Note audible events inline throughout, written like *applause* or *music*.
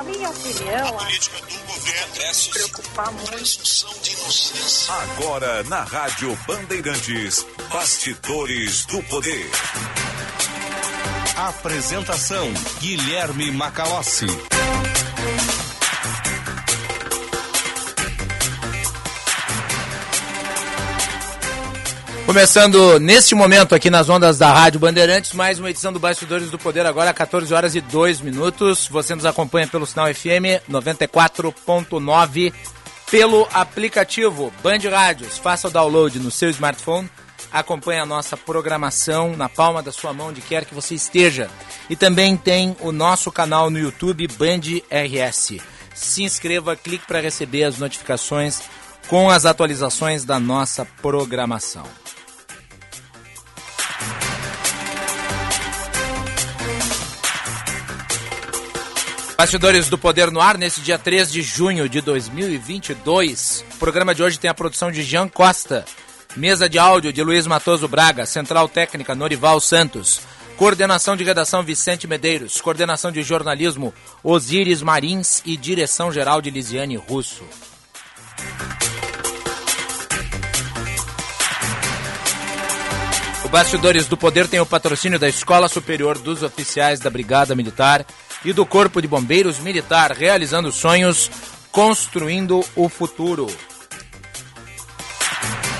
Na minha opinião, a política do governo preocupar muito. Agora na Rádio Bandeirantes, Bastidores do Poder. Apresentação Guilherme Macalossi. Começando neste momento aqui nas ondas da Rádio Bandeirantes, mais uma edição do Bastidores do Poder, agora 14 horas e 2 minutos. Você nos acompanha pelo sinal FM 94.9, pelo aplicativo Band Rádios. Faça o download no seu smartphone, acompanhe a nossa programação na palma da sua mão, onde quer que você esteja. E também tem o nosso canal no YouTube Band RS. Se inscreva, clique para receber as notificações com as atualizações da nossa programação. Bastidores do Poder no Ar, nesse dia 3 de junho de 2022. O programa de hoje tem a produção de Jean Costa, mesa de áudio de Luiz Matoso Braga, central técnica Norival Santos, coordenação de redação Vicente Medeiros, coordenação de jornalismo Osíris Marins e direção geral de Lisiane Russo. O Bastidores do Poder tem o patrocínio da Escola Superior dos Oficiais da Brigada Militar e do Corpo de Bombeiros Militar, realizando sonhos, construindo o futuro.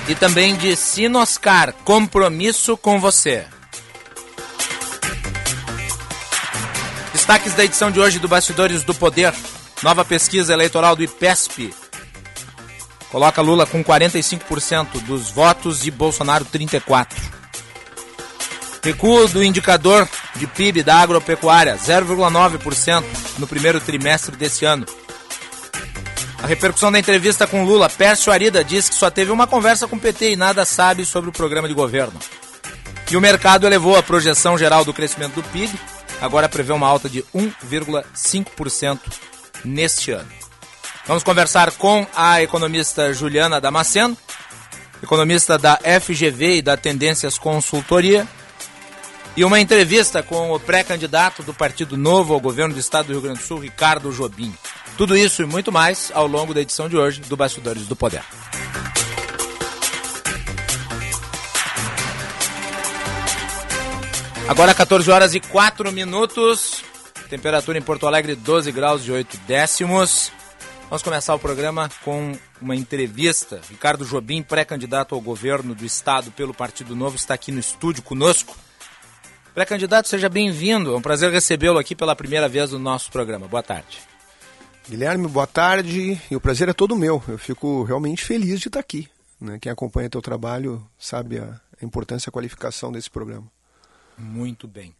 E também de Sinoscar, compromisso com você. Destaques da edição de hoje do Bastidores do Poder. Nova pesquisa eleitoral do IPESP coloca Lula com 45% dos votos e Bolsonaro 34%. Recuo do indicador de PIB da agropecuária, 0,9% no primeiro trimestre desse ano. A repercussão da entrevista com Lula, Pércio Arida diz que só teve uma conversa com o PT e nada sabe sobre o programa de governo. E o mercado elevou a projeção geral do crescimento do PIB, agora prevê uma alta de 1,5% neste ano. Vamos conversar com a economista Juliana Damasceno, economista da FGV e da Tendências Consultoria, e uma entrevista com o pré-candidato do Partido Novo ao governo do estado do Rio Grande do Sul, Ricardo Jobim. Tudo isso e muito mais ao longo da edição de hoje do Bastidores do Poder. Agora 14 horas e 4 minutos. Temperatura em Porto Alegre 12 graus e 8 décimos. Vamos começar o programa com uma entrevista. Ricardo Jobim, pré-candidato ao governo do estado pelo Partido Novo, está aqui no estúdio conosco. Pré-candidato, seja bem-vindo. É um prazer recebê-lo aqui pela primeira vez no nosso programa. Boa tarde. Guilherme, boa tarde. E o prazer é todo meu. Eu fico realmente feliz de estar aqui. Né? Quem acompanha teu trabalho sabe a importância e a qualificação desse programa. Muito bem.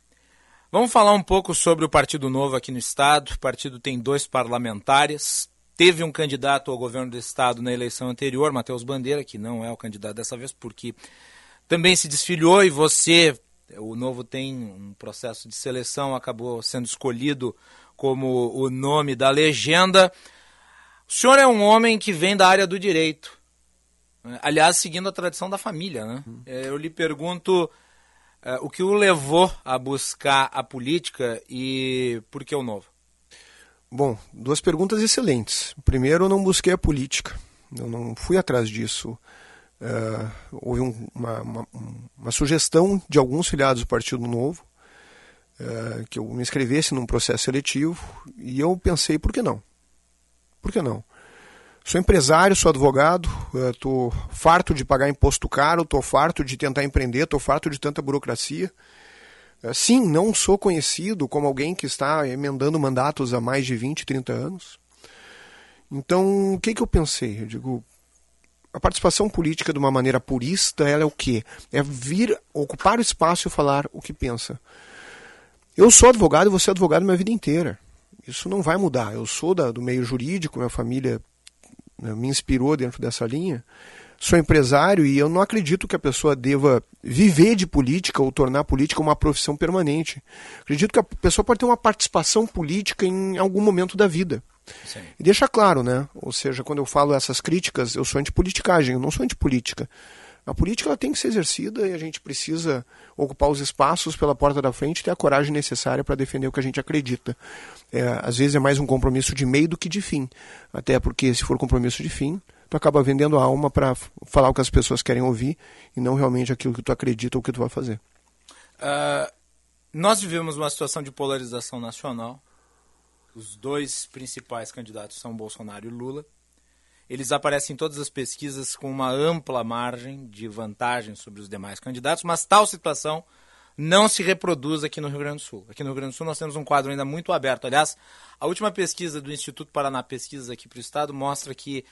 Vamos falar um pouco sobre o Partido Novo aqui no Estado. O partido tem dois parlamentares. Teve um candidato ao governo do Estado na eleição anterior, Matheus Bandeira, que não é o candidato dessa vez, porque também se desfiliou e você o Novo tem um processo de seleção, acabou sendo escolhido como o nome da legenda. O senhor é um homem que vem da área do direito. Aliás, seguindo a tradição da família. Né? Uhum. Eu lhe pergunto uh, o que o levou a buscar a política e por que o Novo? Bom, duas perguntas excelentes. Primeiro, eu não busquei a política. Eu não fui atrás disso. Uh, houve um, uma, uma, uma, sugestão de alguns filiados do Partido Novo uh, que eu me inscrevesse num processo seletivo e eu pensei, por que não? Por que não? Sou empresário, sou advogado, estou uh, farto de pagar imposto caro, estou farto de tentar empreender, estou farto de tanta burocracia. Sim, não sou conhecido como alguém que está emendando mandatos há mais de 20, 30 anos. Então, o que, que eu pensei? Eu digo, a participação política de uma maneira purista, ela é o quê? É vir ocupar o espaço e falar o que pensa. Eu sou advogado e vou ser advogado minha vida inteira. Isso não vai mudar. Eu sou da, do meio jurídico, minha família né, me inspirou dentro dessa linha. Sou empresário e eu não acredito que a pessoa deva viver de política ou tornar a política uma profissão permanente. Acredito que a pessoa pode ter uma participação política em algum momento da vida. Sim. E deixa claro, né? Ou seja, quando eu falo essas críticas, eu sou antipoliticagem, eu não sou antipolítica. A política ela tem que ser exercida e a gente precisa ocupar os espaços pela porta da frente e ter a coragem necessária para defender o que a gente acredita. É, às vezes é mais um compromisso de meio do que de fim. Até porque se for compromisso de fim, tu acaba vendendo a alma para falar o que as pessoas querem ouvir e não realmente aquilo que tu acredita ou o que tu vai fazer. Uh, nós vivemos uma situação de polarização nacional. Os dois principais candidatos são Bolsonaro e Lula. Eles aparecem em todas as pesquisas com uma ampla margem de vantagem sobre os demais candidatos, mas tal situação não se reproduz aqui no Rio Grande do Sul. Aqui no Rio Grande do Sul nós temos um quadro ainda muito aberto. Aliás, a última pesquisa do Instituto Paraná Pesquisas aqui para o Estado mostra que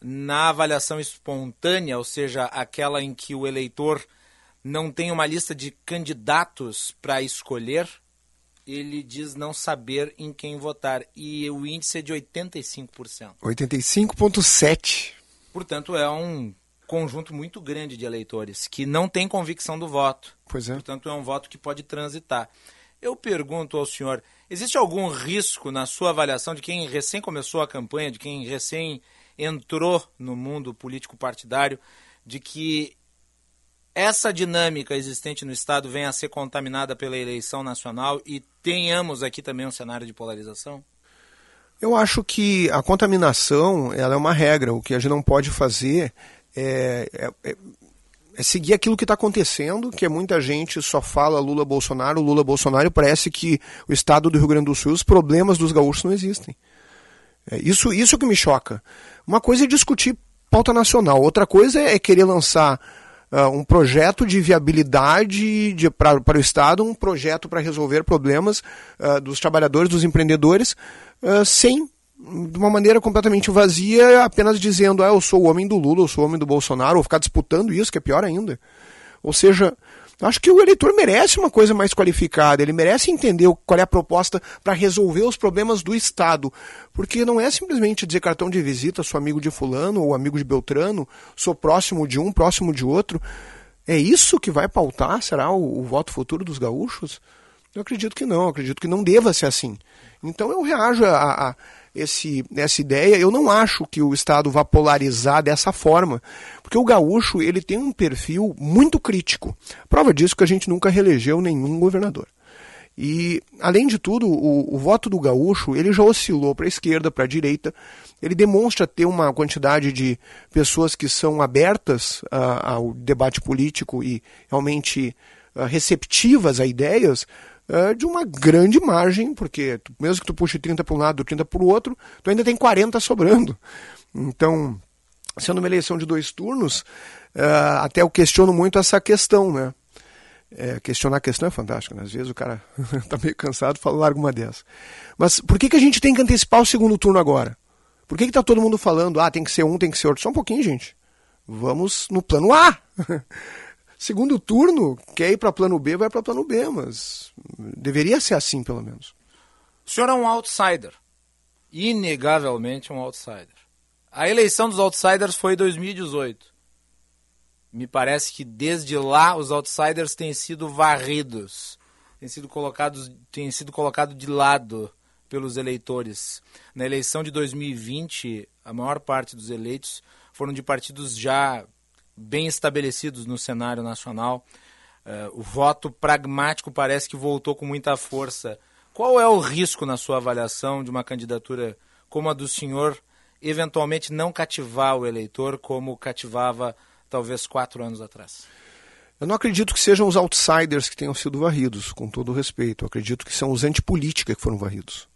na avaliação espontânea, ou seja, aquela em que o eleitor não tem uma lista de candidatos para escolher, ele diz não saber em quem votar. E o índice é de 85%. 85,7%. Portanto, é um conjunto muito grande de eleitores que não tem convicção do voto. Pois é. Portanto, é um voto que pode transitar. Eu pergunto ao senhor: existe algum risco na sua avaliação de quem recém começou a campanha, de quem recém entrou no mundo político partidário, de que essa dinâmica existente no Estado venha a ser contaminada pela eleição nacional e tenhamos aqui também um cenário de polarização? Eu acho que a contaminação ela é uma regra. O que a gente não pode fazer é, é, é, é seguir aquilo que está acontecendo, que é muita gente só fala Lula Bolsonaro, Lula Bolsonaro, parece que o estado do Rio Grande do Sul, os problemas dos gaúchos não existem. É isso, isso que me choca. Uma coisa é discutir pauta nacional, outra coisa é querer lançar uh, um projeto de viabilidade para o Estado, um projeto para resolver problemas uh, dos trabalhadores, dos empreendedores, uh, sem de uma maneira completamente vazia, apenas dizendo, ah, eu sou o homem do Lula, eu sou o homem do Bolsonaro, ou ficar disputando isso, que é pior ainda. Ou seja, acho que o eleitor merece uma coisa mais qualificada, ele merece entender qual é a proposta para resolver os problemas do Estado. Porque não é simplesmente dizer cartão de visita, sou amigo de fulano ou amigo de Beltrano, sou próximo de um, próximo de outro. É isso que vai pautar, será, o, o voto futuro dos gaúchos? Eu acredito que não, acredito que não deva ser assim. Então eu reajo a, a esse, essa ideia. Eu não acho que o Estado vá polarizar dessa forma, porque o gaúcho ele tem um perfil muito crítico. Prova disso que a gente nunca reelegeu nenhum governador. E, além de tudo, o, o voto do gaúcho ele já oscilou para a esquerda, para a direita. Ele demonstra ter uma quantidade de pessoas que são abertas uh, ao debate político e realmente uh, receptivas a ideias, uh, de uma grande margem, porque tu, mesmo que tu puxe 30 para um lado, 30 para o outro, tu ainda tem 40 sobrando. Então, sendo uma eleição de dois turnos, uh, até eu questiono muito essa questão, né? É, questionar a questão é fantástico, né? às vezes o cara está *laughs* meio cansado fala larga uma dessa. Mas por que, que a gente tem que antecipar o segundo turno agora? Por que está todo mundo falando, ah, tem que ser um, tem que ser outro? Só um pouquinho, gente. Vamos no plano A. *laughs* Segundo turno, quer ir para plano B, vai para plano B, mas deveria ser assim, pelo menos. O senhor é um outsider. Inegavelmente um outsider. A eleição dos outsiders foi em 2018. Me parece que desde lá os outsiders têm sido varridos, têm sido colocados, têm sido colocados de lado pelos eleitores. Na eleição de 2020, a maior parte dos eleitos foram de partidos já bem estabelecidos no cenário nacional. Uh, o voto pragmático parece que voltou com muita força. Qual é o risco, na sua avaliação, de uma candidatura como a do senhor eventualmente não cativar o eleitor como cativava talvez quatro anos atrás? Eu não acredito que sejam os outsiders que tenham sido varridos, com todo respeito. Eu acredito que são os antipolítica que foram varridos.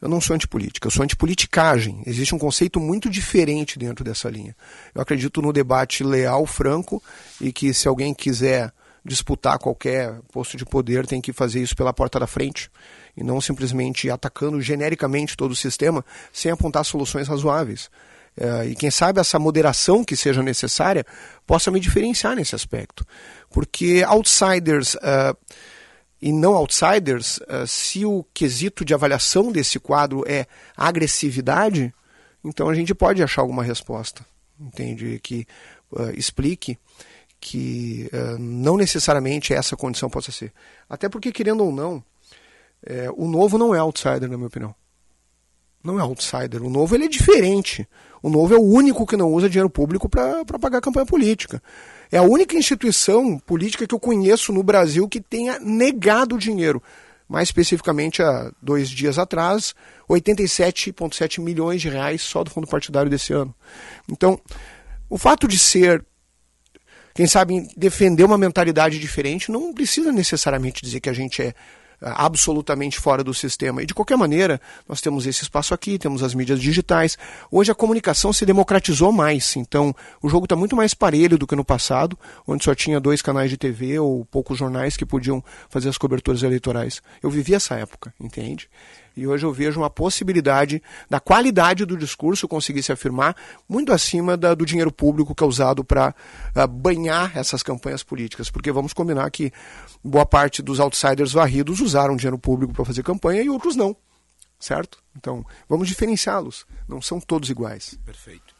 Eu não sou antipolítica, eu sou antipoliticagem. Existe um conceito muito diferente dentro dessa linha. Eu acredito no debate leal, franco, e que se alguém quiser disputar qualquer posto de poder, tem que fazer isso pela porta da frente, e não simplesmente atacando genericamente todo o sistema, sem apontar soluções razoáveis. É, e quem sabe essa moderação que seja necessária possa me diferenciar nesse aspecto. Porque outsiders. Uh, e não outsiders, uh, se o quesito de avaliação desse quadro é agressividade, então a gente pode achar alguma resposta, entende? Que uh, explique que uh, não necessariamente essa condição possa ser. Até porque, querendo ou não, é, o novo não é outsider, na minha opinião. Não é outsider. O novo ele é diferente. O novo é o único que não usa dinheiro público para pagar campanha política. É a única instituição política que eu conheço no Brasil que tenha negado dinheiro. Mais especificamente, há dois dias atrás, 87,7 milhões de reais só do fundo partidário desse ano. Então, o fato de ser, quem sabe, defender uma mentalidade diferente não precisa necessariamente dizer que a gente é absolutamente fora do sistema. E de qualquer maneira, nós temos esse espaço aqui, temos as mídias digitais. Hoje a comunicação se democratizou mais, então o jogo está muito mais parelho do que no passado, onde só tinha dois canais de TV ou poucos jornais que podiam fazer as coberturas eleitorais. Eu vivi essa época, entende? E hoje eu vejo uma possibilidade da qualidade do discurso conseguir se afirmar muito acima da, do dinheiro público que é usado para ah, banhar essas campanhas políticas. Porque vamos combinar que boa parte dos outsiders varridos usaram dinheiro público para fazer campanha e outros não. Certo? Então, vamos diferenciá-los. Não são todos iguais. Perfeito.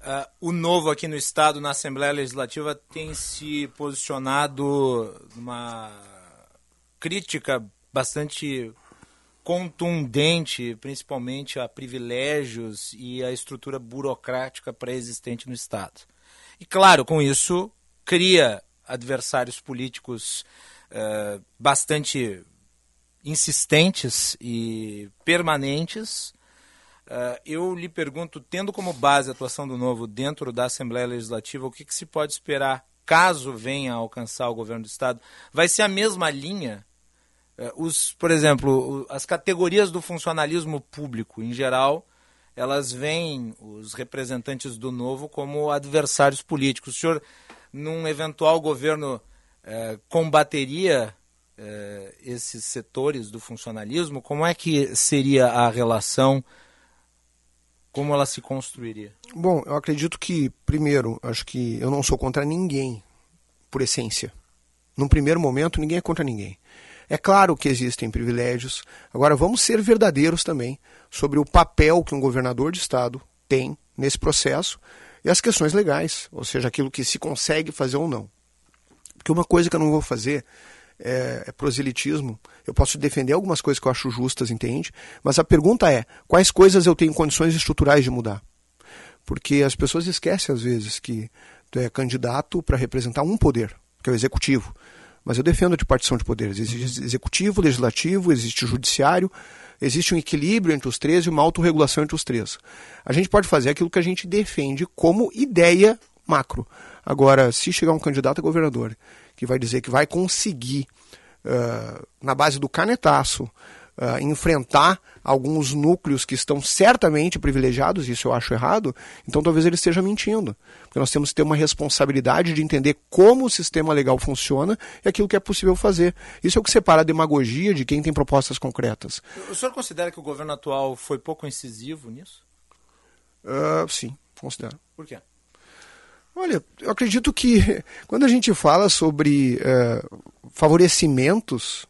Uh, o novo aqui no Estado, na Assembleia Legislativa, tem se posicionado numa crítica bastante contundente, principalmente a privilégios e a estrutura burocrática pré-existente no Estado. E, claro, com isso, cria adversários políticos uh, bastante insistentes e permanentes. Uh, eu lhe pergunto, tendo como base a atuação do Novo dentro da Assembleia Legislativa, o que, que se pode esperar caso venha a alcançar o governo do Estado? Vai ser a mesma linha os, por exemplo, as categorias do funcionalismo público, em geral, elas veem os representantes do novo como adversários políticos. O senhor, num eventual governo, é, combateria é, esses setores do funcionalismo? Como é que seria a relação? Como ela se construiria? Bom, eu acredito que, primeiro, acho que eu não sou contra ninguém, por essência. Num primeiro momento, ninguém é contra ninguém. É claro que existem privilégios. Agora, vamos ser verdadeiros também sobre o papel que um governador de estado tem nesse processo e as questões legais, ou seja, aquilo que se consegue fazer ou não. Porque uma coisa que eu não vou fazer é, é proselitismo. Eu posso defender algumas coisas que eu acho justas, entende? Mas a pergunta é: quais coisas eu tenho condições estruturais de mudar? Porque as pessoas esquecem, às vezes, que tu é candidato para representar um poder, que é o executivo. Mas eu defendo a repartição de poderes. Existe executivo, legislativo, existe judiciário, existe um equilíbrio entre os três e uma autorregulação entre os três. A gente pode fazer aquilo que a gente defende como ideia macro. Agora, se chegar um candidato a governador que vai dizer que vai conseguir, uh, na base do canetaço, uh, enfrentar alguns núcleos que estão certamente privilegiados, isso eu acho errado, então talvez ele esteja mentindo. Porque nós temos que ter uma responsabilidade de entender como o sistema legal funciona e aquilo que é possível fazer. Isso é o que separa a demagogia de quem tem propostas concretas. O senhor considera que o governo atual foi pouco incisivo nisso? Uh, sim, considero. Por quê? Olha, eu acredito que *laughs* quando a gente fala sobre uh, favorecimentos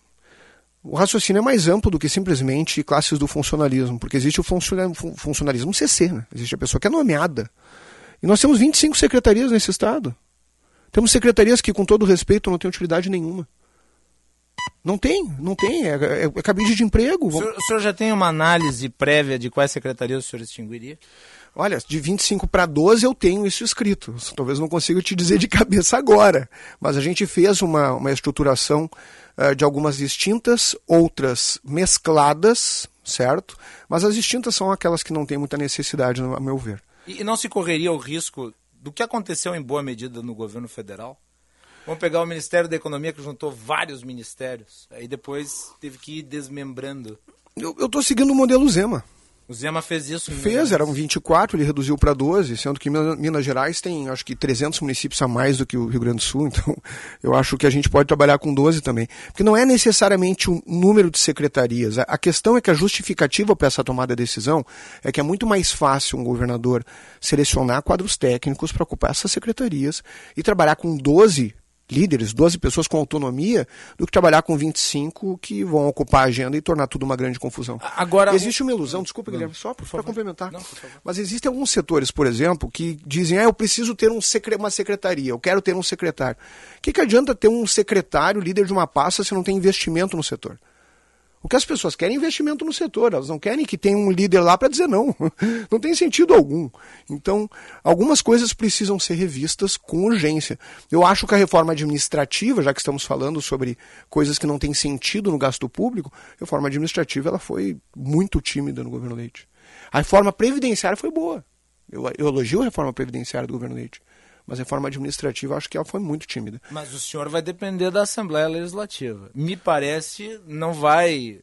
o raciocínio é mais amplo do que simplesmente classes do funcionalismo, porque existe o funcionalismo CC, né? existe a pessoa que é nomeada. E nós temos 25 secretarias nesse estado. Temos secretarias que, com todo respeito, não têm utilidade nenhuma. Não tem, não tem. É, é, é cabide de emprego. O senhor, o senhor, já tem uma análise prévia de quais secretarias o senhor extinguiria? Olha, de 25 para 12 eu tenho isso escrito. Talvez não consiga te dizer de *laughs* cabeça agora. Mas a gente fez uma, uma estruturação uh, de algumas distintas, outras mescladas, certo? Mas as distintas são aquelas que não têm muita necessidade, a meu ver. E, e não se correria o risco do que aconteceu em boa medida no governo federal? Vamos pegar o Ministério da Economia, que juntou vários ministérios, aí depois teve que ir desmembrando. Eu estou seguindo o modelo Zema. O Zema fez isso? Fez, eram 24, ele reduziu para 12, sendo que Minas Gerais tem acho que 300 municípios a mais do que o Rio Grande do Sul, *laughs* então eu acho que a gente pode trabalhar com 12 também. Porque não é necessariamente o um número de secretarias, a questão é que a justificativa para essa tomada de decisão é que é muito mais fácil um governador selecionar quadros técnicos para ocupar essas secretarias e trabalhar com 12 líderes, 12 pessoas com autonomia, do que trabalhar com 25 que vão ocupar a agenda e tornar tudo uma grande confusão. Agora existe uma ilusão, desculpa, Guilherme, só para complementar. Não, Mas existem alguns setores, por exemplo, que dizem: "Ah, eu preciso ter um secre uma secretaria, eu quero ter um secretário". O que, que adianta ter um secretário líder de uma pasta se não tem investimento no setor? O que as pessoas querem é investimento no setor, elas não querem que tenha um líder lá para dizer não. *laughs* Não tem sentido algum. Então, algumas coisas precisam ser revistas com urgência. Eu acho que a reforma administrativa, já que estamos falando sobre coisas que não têm sentido no gasto público, a reforma administrativa ela foi muito tímida no governo Leite. A reforma previdenciária foi boa. Eu, eu elogio a reforma previdenciária do governo Leite. Mas a reforma administrativa, acho que ela foi muito tímida. Mas o senhor vai depender da Assembleia Legislativa. Me parece não vai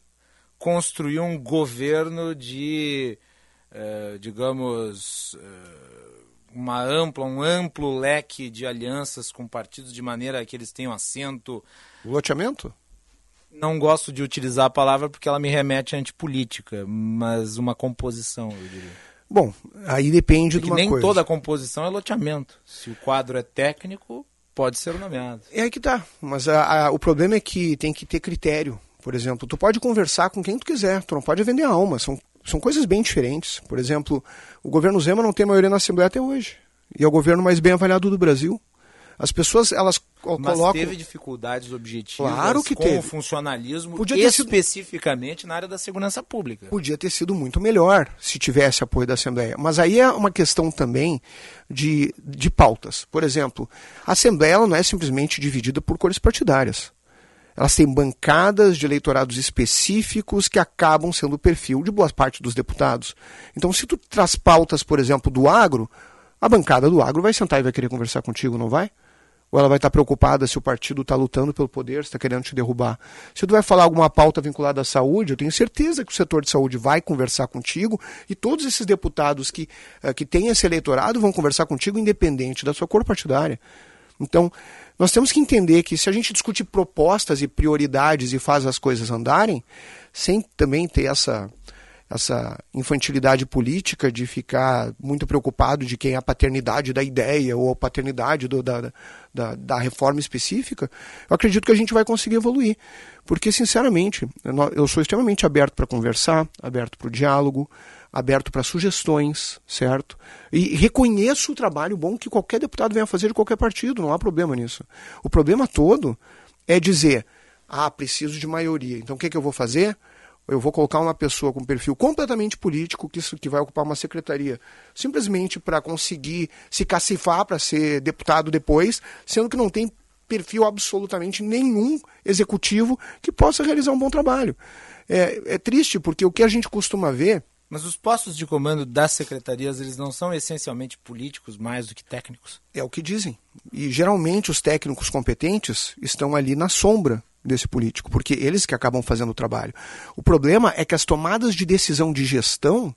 construir um governo de, eh, digamos, eh, uma ampla, um amplo leque de alianças com partidos de maneira que eles tenham assento. Loteamento? Não gosto de utilizar a palavra porque ela me remete à antipolítica, mas uma composição, eu diria. Bom, aí depende Porque de uma nem coisa. toda composição é loteamento. Se o quadro é técnico, pode ser nomeado. É aí que tá. Mas a, a, o problema é que tem que ter critério. Por exemplo, tu pode conversar com quem tu quiser, tu não pode vender a alma. São, são coisas bem diferentes. Por exemplo, o governo Zema não tem maioria na Assembleia até hoje. E é o governo mais bem avaliado do Brasil. As pessoas, elas Mas colocam... teve dificuldades objetivas Claro que com teve. o funcionalismo, Podia ter sido- especificamente na área da segurança pública. podia ter sido muito melhor se tivesse apoio da Assembleia. Mas aí é uma questão também de, de pautas. Por exemplo, a Assembleia não é simplesmente dividida por cores partidárias. Elas têm bancadas de eleitorados específicos que acabam sendo o perfil de boa parte dos deputados. Então, se tu traz pautas, por exemplo, do agro, a bancada do agro vai sentar e vai querer conversar contigo, não vai? Ou ela vai estar preocupada se o partido está lutando pelo poder, se está querendo te derrubar. Se tu vai falar alguma pauta vinculada à saúde, eu tenho certeza que o setor de saúde vai conversar contigo e todos esses deputados que, eh, que têm esse eleitorado vão conversar contigo independente da sua cor partidária. Então, nós temos que entender que se a gente discute propostas e prioridades e faz as coisas andarem, sem também ter essa, essa infantilidade política de ficar muito preocupado de quem é a paternidade da ideia ou a paternidade do- da, da, da reforma específica, eu acredito que a gente vai conseguir evoluir. Porque, sinceramente, eu sou extremamente aberto para conversar, aberto para o diálogo, aberto para sugestões, certo? E reconheço o trabalho bom que qualquer deputado venha fazer de qualquer partido, não há problema nisso. O problema todo é dizer, ah, preciso de maioria, então o que, que eu vou fazer? Eu vou colocar uma pessoa com perfil completamente político que, isso- que vai ocupar uma secretaria simplesmente para conseguir se cacifar para ser deputado depois, sendo que não tem perfil absolutamente nenhum executivo que possa realizar um bom trabalho. É, é triste porque o que a gente costuma ver Mas os postos de comando das secretarias, eles não são essencialmente políticos mais do que técnicos? É o que dizem. E geralmente os técnicos competentes estão ali na sombra desse político, porque eles que acabam fazendo o trabalho. O problema é que as tomadas de decisão de gestão,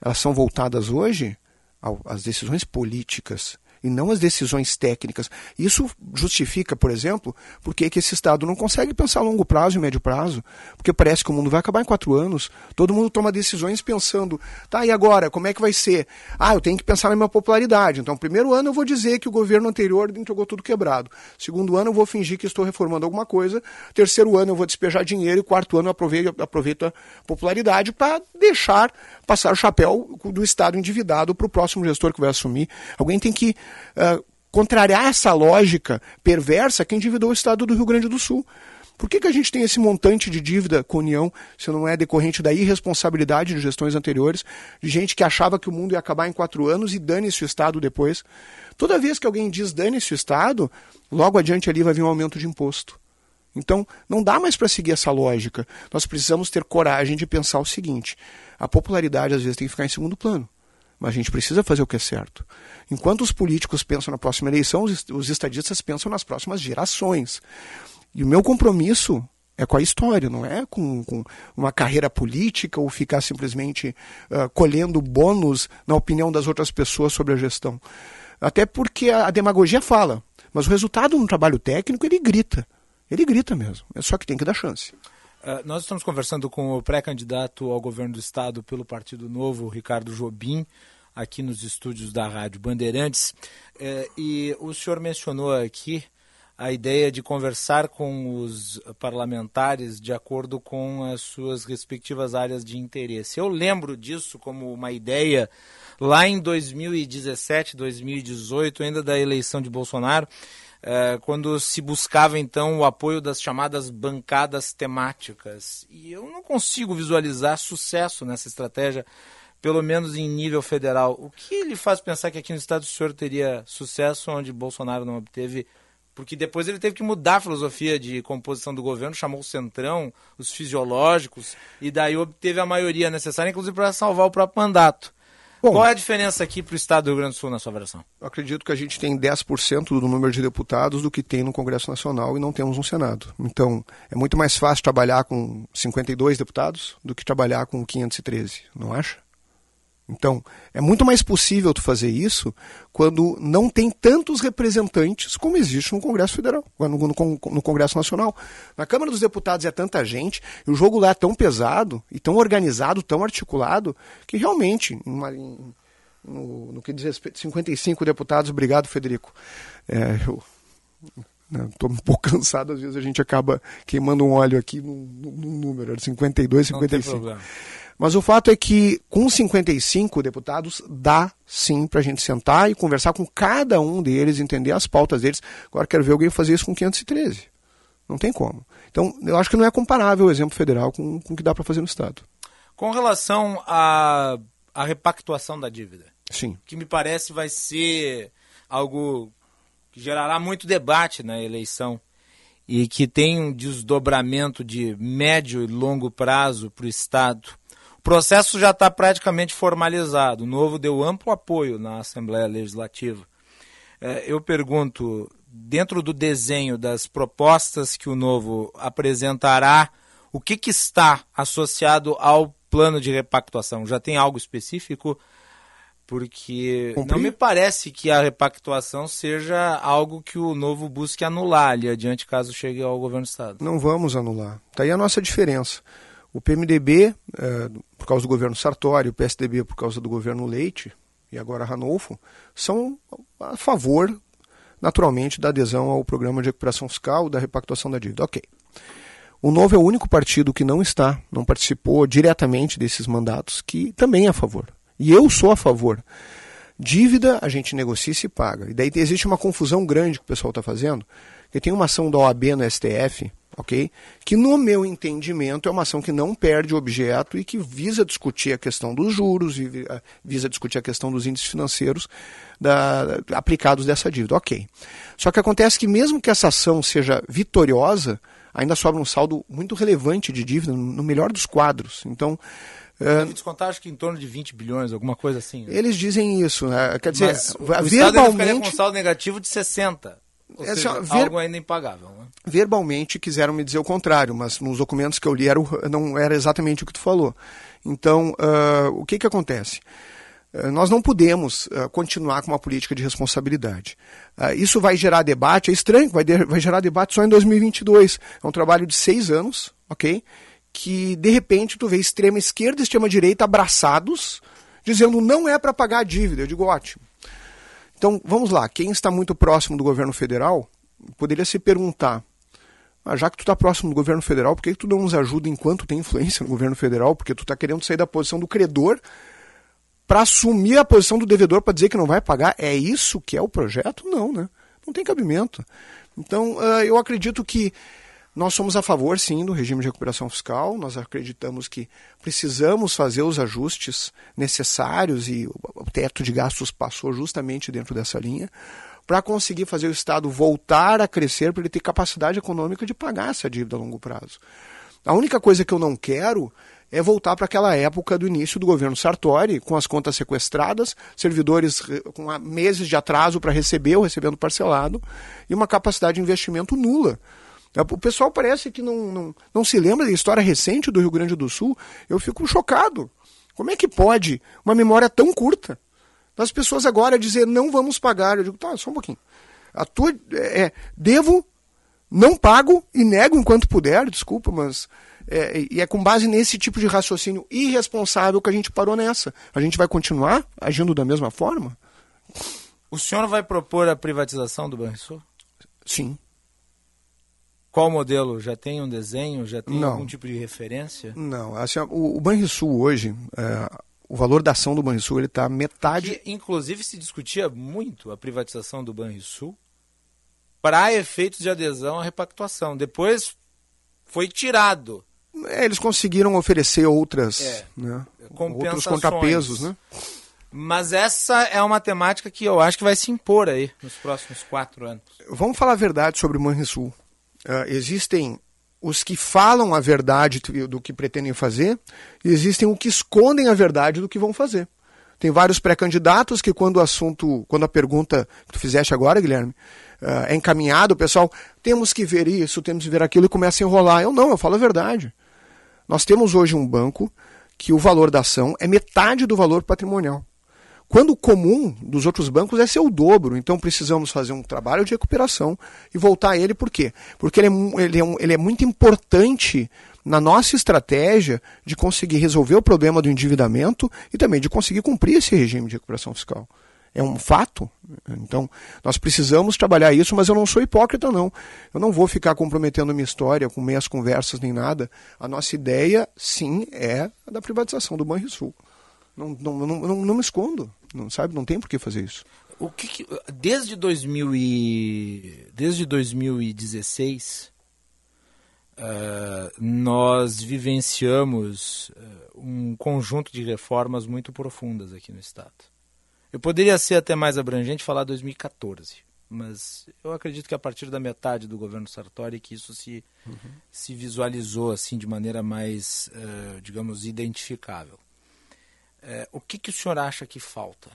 elas são voltadas hoje às decisões políticas e não às decisões técnicas. Isso justifica, por exemplo, por que esse Estado não consegue pensar a longo prazo e médio prazo. Porque parece que o mundo vai acabar em quatro anos. Todo mundo toma decisões pensando, tá, e agora, como é que vai ser? Ah, eu tenho que pensar na minha popularidade. Então, primeiro ano eu vou dizer que o governo anterior entregou tudo quebrado. Segundo ano eu vou fingir que estou reformando alguma coisa. Terceiro ano eu vou despejar dinheiro. E quarto ano eu aproveito, aproveito a popularidade para deixar passar o chapéu do Estado endividado para o próximo gestor que vai assumir. Alguém tem que ah, contrariar essa lógica perversa que endividou o Estado do Rio Grande do Sul. Por que, que a gente tem esse montante de dívida com a União, se não é decorrente da irresponsabilidade de gestões anteriores, de gente que achava que o mundo ia acabar em quatro anos e dane-se o Estado depois? Toda vez que alguém diz dane-se o Estado, logo adiante ali vai vir um aumento de imposto. Então, não dá mais para seguir essa lógica. Nós precisamos ter coragem de pensar o seguinte: a popularidade às vezes tem que ficar em segundo plano. Mas a gente precisa fazer o que é certo. Enquanto os políticos pensam na próxima eleição, os est- os estadistas pensam nas próximas gerações. E o meu compromisso é com a história, não é com, com uma carreira política ou ficar simplesmente ah, colhendo bônus na opinião das outras pessoas sobre a gestão. Até porque a, a demagogia fala, mas o resultado no trabalho técnico ele grita. Ele grita mesmo. É só que tem que dar chance. Uh, nós estamos conversando com o pré-candidato ao governo do estado pelo Partido Novo, Ricardo Jobim, aqui nos estúdios da Rádio Bandeirantes. Eh, e o senhor mencionou aqui a ideia de conversar com os parlamentares de acordo com as suas respectivas áreas de interesse. Eu lembro disso como uma ideia lá em 2017, 2018, ainda da eleição de Bolsonaro. é, quando se buscava então o apoio das chamadas bancadas temáticas. E eu não consigo visualizar sucesso nessa estratégia, pelo menos em nível federal. O que lhe faz pensar que aqui no estado o senhor teria sucesso onde Bolsonaro não obteve? Porque depois ele teve que mudar a filosofia de composição do governo, chamou o centrão, os fisiológicos, e daí obteve a maioria necessária, inclusive para salvar o próprio mandato. Bom, Qual é a diferença aqui para o Estado do Rio Grande do Sul, na sua versão? Eu acredito que a gente tem 10% do número de deputados do que tem no Congresso Nacional e não temos um Senado. Então, é muito mais fácil trabalhar com 52 deputados do que trabalhar com 513, não acha? Então, é muito mais possível tu fazer isso quando não tem tantos representantes como existe no Congresso Federal, no, no, no, Congresso Nacional. Na Câmara dos Deputados é tanta gente, e o jogo lá é tão pesado, e tão organizado, tão articulado, que realmente, uma, no, no, que diz respeito, 55 deputados, obrigado, Federico. É, eu estou né, um pouco *laughs* cansado, às vezes a gente acaba queimando um óleo aqui no, no número, 52, 55. Não tem problema. Mas o fato é que com 55 deputados dá sim para a gente sentar e conversar com cada um deles, entender as pautas deles. Agora quero ver alguém fazer isso com 513. Não tem como. Então, eu acho que não é comparável o exemplo federal com, com o que dá para fazer no Estado. Com relação à, à repactuação da dívida, sim. que me parece vai ser algo que gerará muito debate na eleição e que tem um desdobramento de médio e longo prazo para o Estado processo já está praticamente formalizado. O novo deu amplo apoio na Assembleia Legislativa. É, eu pergunto, dentro do desenho das propostas que o novo apresentará, o que, que está associado ao plano de repactuação? Já tem algo específico? Porque Cumprir? não me parece que a repactuação seja algo que o novo busque anular ali adiante, caso chegue ao governo do Estado. Não vamos anular. Está aí a nossa diferença. O PMDB, é, por causa do governo Sartori, o PSDB por causa do governo Leite, e agora Ranolfo, são a favor, naturalmente, da adesão ao programa de recuperação fiscal, da repactuação da dívida. Ok. O Novo é o único partido que não está, não participou diretamente desses mandatos, que também é a favor. E eu sou a favor. Dívida a gente negocia e se paga. E daí existe uma confusão grande que o pessoal está fazendo, que tem uma ação da OAB no STF, ok? Que no meu entendimento é uma ação que não perde o objeto e que visa discutir a questão dos juros e visa discutir a questão dos índices financeiros da, aplicados dessa dívida, ok? Só que acontece que mesmo que essa ação seja vitoriosa, ainda sobra um saldo muito relevante de dívida no melhor dos quadros. Então Deve descontar acho que em torno de 20 bilhões, alguma coisa assim. Né? Eles dizem isso, né? Quer dizer, Mas o verbalmente. Estado ficaria com um saldo negativo de 60. Ou seja, ver... algo ainda impagável. Né? Verbalmente quiseram me dizer o contrário, mas nos documentos que eu li era, não era exatamente o que tu falou. Então, uh, o que, que acontece? Uh, nós não podemos uh, continuar com uma política de responsabilidade. isso vai gerar debate, é estranho, vai, de, vai gerar debate só em 2022. É um trabalho de seis anos, ok? Que, de repente, tu vê extrema esquerda e extrema direita abraçados, dizendo não é para pagar a dívida. Eu digo, ótimo. Então, vamos lá, quem está muito próximo do governo federal poderia se perguntar, ah, já que tu está próximo do governo federal, por que, que tu não nos ajuda enquanto tem influência no governo federal? Porque tu está querendo sair da posição do credor para assumir a posição do devedor para dizer que não vai pagar. É isso que é o projeto? Não, né? Não tem cabimento. Então, uh, eu acredito que nós somos a favor, sim, do regime de recuperação fiscal. Nós acreditamos que precisamos fazer os ajustes necessários e o teto de gastos passou justamente dentro dessa linha para conseguir fazer o Estado voltar a crescer, para ele ter capacidade econômica de pagar essa dívida a longo prazo. A única coisa que eu não quero é voltar para aquela época do início do governo Sartori, com as contas sequestradas, servidores com meses de atraso para receber ou recebendo parcelado, e uma capacidade de investimento nula. É, o pessoal parece que não, não, não se lembra da história recente do Rio Grande do Sul. Eu fico chocado. Como é que pode uma memória tão curta? Das pessoas agora dizer não vamos pagar. Eu digo, tá, só um pouquinho. A tua, é, é devo, não pago e nego enquanto puder, desculpa, mas. É, e é com base nesse tipo de raciocínio irresponsável que a gente parou nessa. A gente vai continuar agindo da mesma forma? O senhor vai propor a privatização do Banrisul? Sim. Qual modelo? Já tem um desenho? Já tem Não. algum tipo de referência? Não. Assim, o, o Banrisul hoje, é, o valor da ação do Banrisul ele está metade. Que, inclusive se discutia muito a privatização do Banrisul para efeitos de adesão à repactuação. Depois foi tirado. É, eles conseguiram oferecer outras, é, né, outros contrapesos, né? Mas essa é uma temática que eu acho que vai se impor aí nos próximos quatro anos. Vamos falar a verdade sobre o Manrisul. Uh, existem os que falam a verdade do que pretendem fazer e existem os que escondem a verdade do que vão fazer. Tem vários pré-candidatos que quando o assunto, quando a pergunta que tu fizeste agora, Guilherme, uh, é encaminhado, o pessoal, temos que ver isso, temos que ver aquilo e começa a enrolar. Eu não, eu falo a verdade. Nós temos hoje um banco que o valor da ação é metade do valor patrimonial. Quando o comum dos outros bancos é ser o dobro, então precisamos fazer um trabalho de recuperação e voltar a ele, por quê? Porque ele é, ele é, um, ele é muito importante na nossa estratégia de conseguir resolver o problema do endividamento e também de conseguir cumprir esse regime de recuperação fiscal. É um fato. Então, nós precisamos trabalhar isso, mas eu não sou hipócrita, não. Eu não vou ficar comprometendo minha história com meias conversas nem nada. A nossa ideia, sim, é a da privatização do Banrisul. Não, não, não, não, não me escondo, não sabe? Não tem por que fazer isso. O que, que desde 2000 e, desde 2016 uh, nós vivenciamos uh, um conjunto de reformas muito profundas aqui no estado. Eu poderia ser até mais abrangente falar 2014, mas eu acredito que a partir da metade do governo Sartori que isso se uhum. se visualizou assim de maneira mais, uh, digamos, identificável. É, o que, que o senhor acha que falta?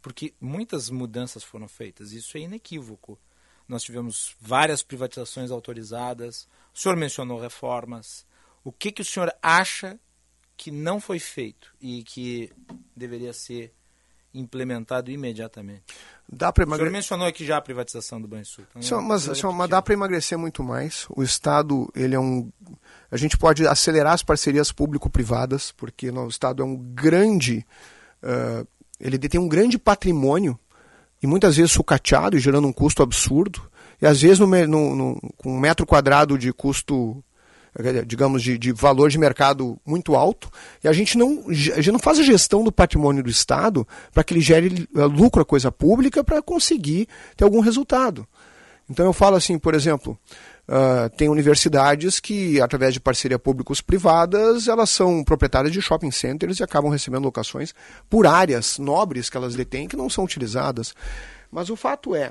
Porque muitas mudanças foram feitas, isso é inequívoco. Nós tivemos várias privatizações autorizadas, o senhor mencionou reformas. O que, que o senhor acha que não foi feito e que deveria ser implementado imediatamente? Dá para emagrecer. O mencionou aqui já a privatização do Banrisul. Então, senhor, mas, senhor, mas dá para emagrecer muito mais. O Estado, ele é um. A gente pode acelerar as parcerias público-privadas, porque o Estado é um grande. Uh, ele detém um grande patrimônio e muitas vezes sucateado e gerando um custo absurdo. E às vezes, no, no, no, com um metro quadrado de custo digamos, de, de, valor de mercado muito alto, e a gente não, a gente não faz a gestão do patrimônio do Estado para que ele gere eh, lucro a coisa pública para conseguir ter algum resultado. Então eu falo assim, por exemplo, uh, tem universidades que, através de parceria públicos-privadas, elas são proprietárias de shopping centers e acabam recebendo locações por áreas nobres que elas detêm que não são utilizadas. Mas o fato é,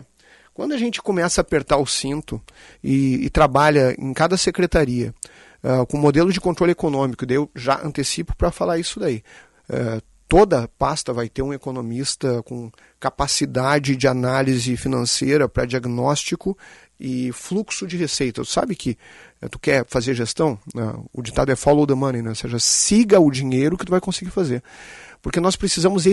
quando a gente começa a apertar o cinto e, e trabalha em cada secretaria uh, com modelo de controle econômico, eu já antecipo para falar isso daí. Uh, toda pasta vai ter um economista com capacidade de análise financeira para diagnóstico e fluxo de receita. Tu sabe que uh, tu quer fazer gestão? o ditado é follow the money, né? ou seja, siga o dinheiro que tu vai conseguir fazer porque nós precisamos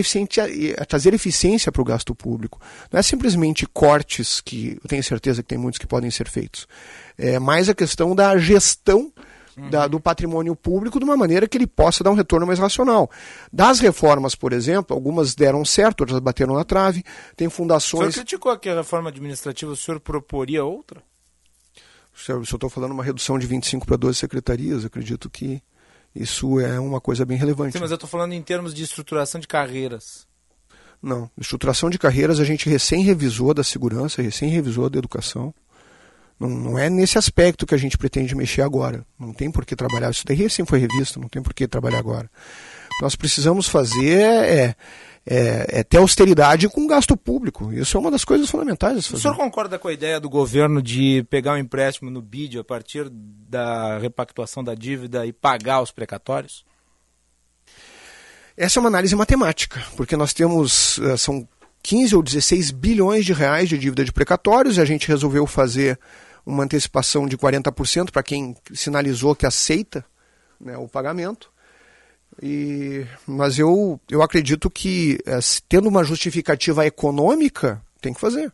trazer eficiência para o gasto público. Não é simplesmente cortes, que eu tenho certeza que tem muitos que podem ser feitos. É mais a questão da gestão da, do patrimônio público de uma maneira que ele possa dar um retorno mais racional. Das reformas, por exemplo, algumas deram certo, outras bateram na trave. Tem fundações. O senhor criticou aqui a reforma administrativa, o senhor proporia outra? Se eu estou falando uma redução de 25 para 12 secretarias, acredito que isso é uma coisa bem relevante. Sim, mas eu estou falando em termos de estruturação de carreiras. Não, estruturação de carreiras a gente recém revisou da segurança, recém revisou da educação. Não, não é nesse aspecto que a gente pretende mexer agora. Não tem por que trabalhar. Isso daí recém foi revisto, não tem por que trabalhar agora. O que nós precisamos fazer é, é, é, ter austeridade com gasto público. Isso é uma das coisas fundamentais. O senhor concorda com a ideia do governo de pegar um empréstimo no BID a partir da repactuação da dívida e pagar os precatórios? Essa é uma análise matemática, porque nós temos, eh, são 15 ou 16 bilhões de reais de dívida de precatórios e a gente resolveu fazer uma antecipação de 40% para quem sinalizou que aceita né, o pagamento. E, mas eu, eu acredito que, é, tendo uma justificativa econômica, tem que fazer.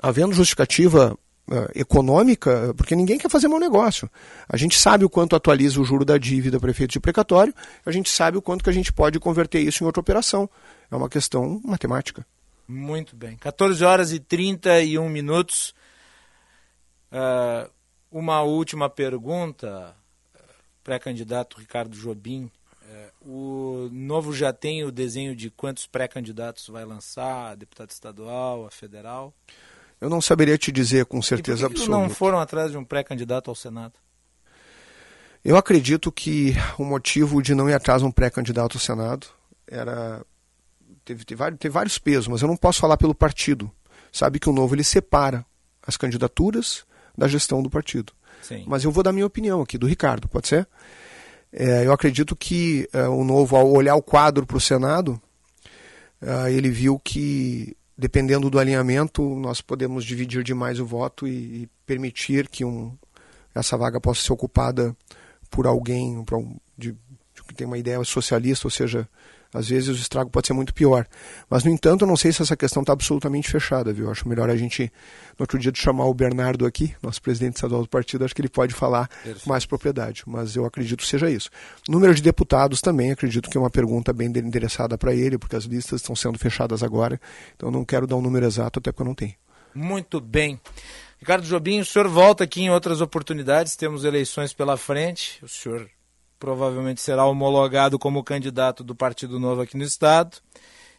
Havendo justificativa uh, econômica, porque ninguém quer fazer mau negócio. A gente sabe o quanto atualiza o juro da dívida para efeito de precatório, a gente sabe o quanto que a gente pode converter isso em outra operação. É uma questão matemática. Muito bem. 14 horas e 31 minutos. Uh, uma última pergunta pré-candidato Ricardo Jobim. É, o Novo já tem o desenho de quantos pré-candidatos vai lançar, a deputado estadual, a federal? Eu não saberia te dizer com certeza e por que absoluta. não foram atrás de um pré-candidato ao Senado? Eu acredito que o motivo de não ir atrás de um pré-candidato ao Senado era teve, teve, teve vários pesos, mas eu não posso falar pelo partido. Sabe que o Novo ele separa as candidaturas da gestão do partido. Sim. Mas eu vou dar minha opinião aqui, do Ricardo, pode ser? É, eu acredito que é, o Novo, ao olhar o quadro para o Senado, é, ele viu que, dependendo do alinhamento, nós podemos dividir demais o voto e, e permitir que um, essa vaga possa ser ocupada por alguém pra um, de, de, que tem uma ideia socialista, ou seja, às vezes o estrago pode ser muito pior. Mas, no entanto, eu não sei se essa questão está absolutamente fechada, viu? Acho melhor a gente, no outro dia, de chamar o Bernardo aqui, nosso presidente estadual do partido, acho que ele pode falar Perfeito. mais propriedade. Mas eu acredito que seja isso. Número de deputados também, acredito que é uma pergunta bem endereçada para ele, porque as listas estão sendo fechadas agora. Então, não quero dar um número exato, até porque eu não tenho. Muito bem. Ricardo Jobim, o senhor volta aqui em outras oportunidades, temos eleições pela frente. O senhor provavelmente será homologado como candidato do Partido Novo aqui no Estado.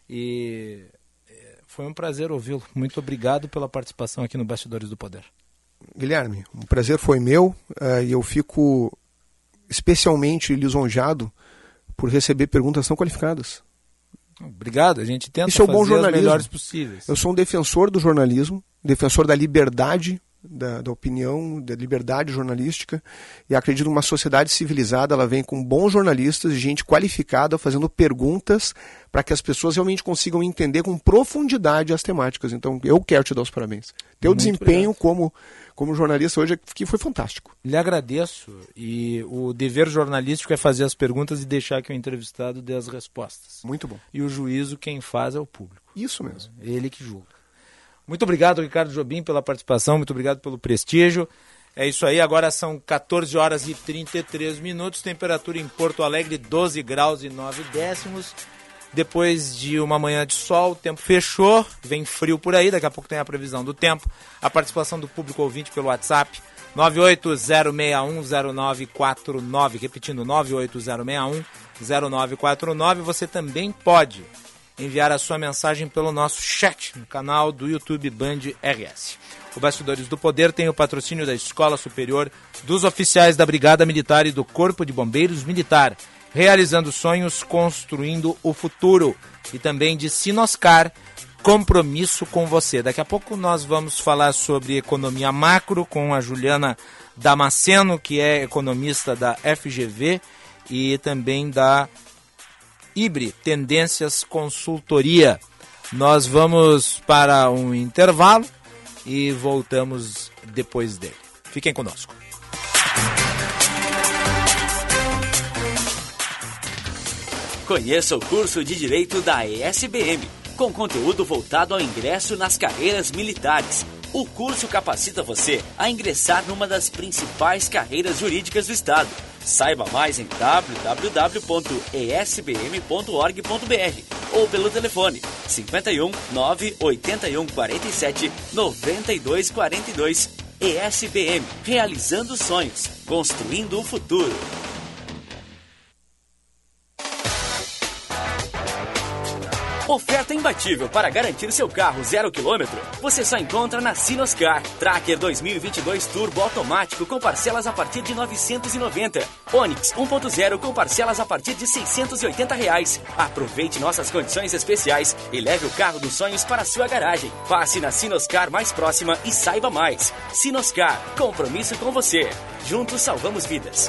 E é, foi um prazer ouvi-lo. Muito obrigado pela participação aqui no Bastidores do Poder. Guilherme, um prazer foi meu uh, e eu fico especialmente lisonjado por receber perguntas tão qualificadas. Obrigado, a gente tenta Isso é o bom jornalismo. melhores possíveis. Eu sou um defensor do jornalismo, defensor da liberdade da, da, opinião, da liberdade jornalística e acredito que uma sociedade civilizada ela vem com bons jornalistas e gente qualificada fazendo perguntas para que as pessoas realmente consigam entender com profundidade as temáticas. Então eu quero te dar os parabéns. Teu Muito desempenho como como jornalista hoje que foi fantástico. Lhe agradeço e o dever jornalístico é fazer as perguntas e deixar que o entrevistado dê as respostas. Muito bom. E o juízo quem faz é o público. Isso mesmo. É ele que julga. Muito obrigado, Ricardo Jobim, pela participação, muito obrigado pelo prestígio. É isso aí, agora são 14 horas e 33 minutos, temperatura em Porto Alegre 12 graus e 9 décimos. Depois de uma manhã de sol, o tempo fechou, vem frio por aí, daqui a pouco tem a previsão do tempo. A participação do público ouvinte pelo WhatsApp 980610949, repetindo 980610949. Você também pode enviar a sua mensagem pelo nosso chat no canal do YouTube Band RS. O Bastidores do Poder tem o patrocínio da Escola Superior dos Oficiais da Brigada Militar e do Corpo de Bombeiros Militar, realizando sonhos, construindo o futuro. E também de Sinoscar, compromisso com você. Daqui a pouco nós vamos falar sobre economia macro com a Juliana Damasceno, que é economista da FGV e também da Ibre Tendências Consultoria. Nós vamos para um intervalo e voltamos depois dele. Fiquem conosco. Conheça o curso de Direito da ESBM, com conteúdo voltado ao ingresso nas carreiras militares. O curso capacita você a ingressar numa das principais carreiras jurídicas do Estado Saiba mais em www.esbm.org.br ou pelo telefone 51 981 47 92 42. ESBM, realizando sonhos, construindo o futuro. Oferta imbatível para garantir seu carro zero quilômetro. Você só encontra na Sinoscar. Tracker 2022 Turbo automático com parcelas a partir de 990. Onix 1.0 com parcelas a partir de 680 reais. Aproveite nossas condições especiais e leve o carro dos sonhos para sua garagem. Passe na Sinoscar mais próxima e saiba mais. Sinoscar, compromisso com você. Juntos salvamos vidas.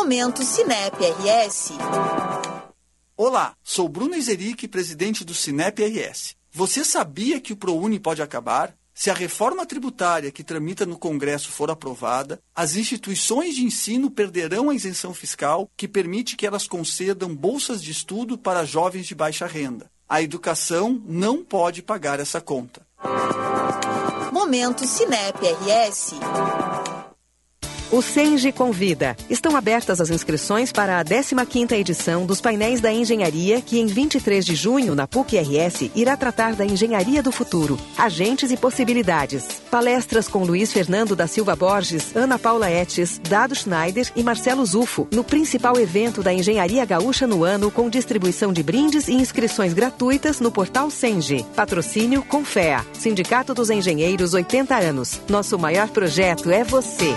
Momento Cinep RS. Olá, sou Bruno Izeric, presidente do Cinep RS. Você sabia que o ProUni pode acabar? Se a reforma tributária que tramita no Congresso for aprovada, as instituições de ensino perderão a isenção fiscal que permite que elas concedam bolsas de estudo para jovens de baixa renda. A educação não pode pagar essa conta. Momento Cinep RS. O Senge convida. Estão abertas as inscrições para a 15ª edição dos painéis da engenharia, que em 23 de junho, na PUC-RS, irá tratar da engenharia do futuro, agentes e possibilidades. Palestras com Luiz Fernando da Silva Borges, Ana Paula Etes, Dado Schneider e Marcelo Zufo, no principal evento da engenharia gaúcha no ano, com distribuição de brindes e inscrições gratuitas no portal Senge. Patrocínio Confea, Sindicato dos Engenheiros 80 anos. Nosso maior projeto é você.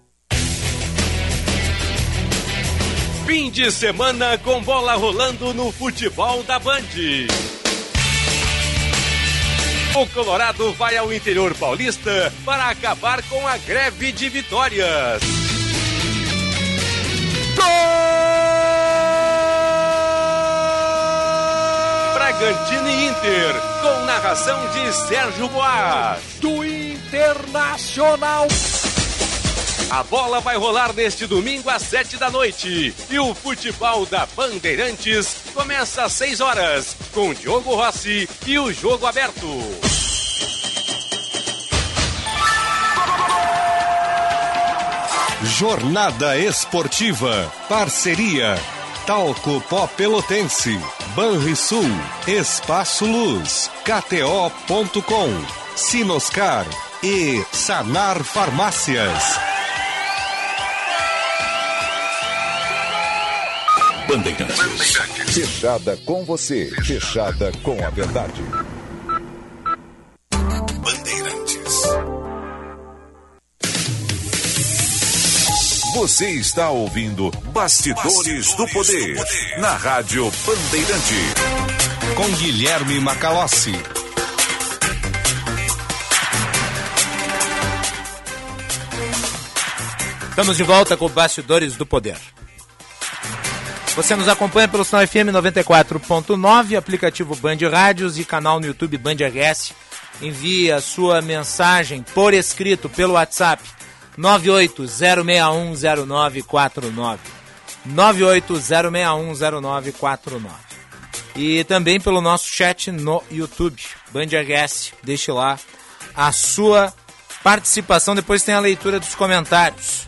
Fim de semana com bola rolando no futebol da Band. O Colorado vai ao interior paulista para acabar com a greve de vitórias. Gol! Bragantino e Inter, com narração de Sérgio Boas. Do Internacional. A bola vai rolar neste domingo às sete da noite. E o futebol da Bandeirantes começa às seis horas, com Diogo Rossi e o jogo aberto. Jornada Esportiva. Parceria. Talco Pó Pelotense. Banrisul. Espaço Luz. KTO.com. Sinoscar. E Sanar Farmácias. Bandeirantes. Fechada com você, fechada com a verdade. Bandeirantes. Você está ouvindo Bastidores, Bastidores do, poder, do Poder na Rádio Bandeirante. Com Guilherme Macalossi. Estamos de volta com Bastidores do Poder. Você nos acompanha pelo sinal FM 94.9, aplicativo Band Rádios e canal no YouTube Band RS. Envie a sua mensagem por escrito pelo WhatsApp 980610949. 980610949. E também pelo nosso chat no YouTube, Band RS. Deixe lá a sua participação, depois tem a leitura dos comentários.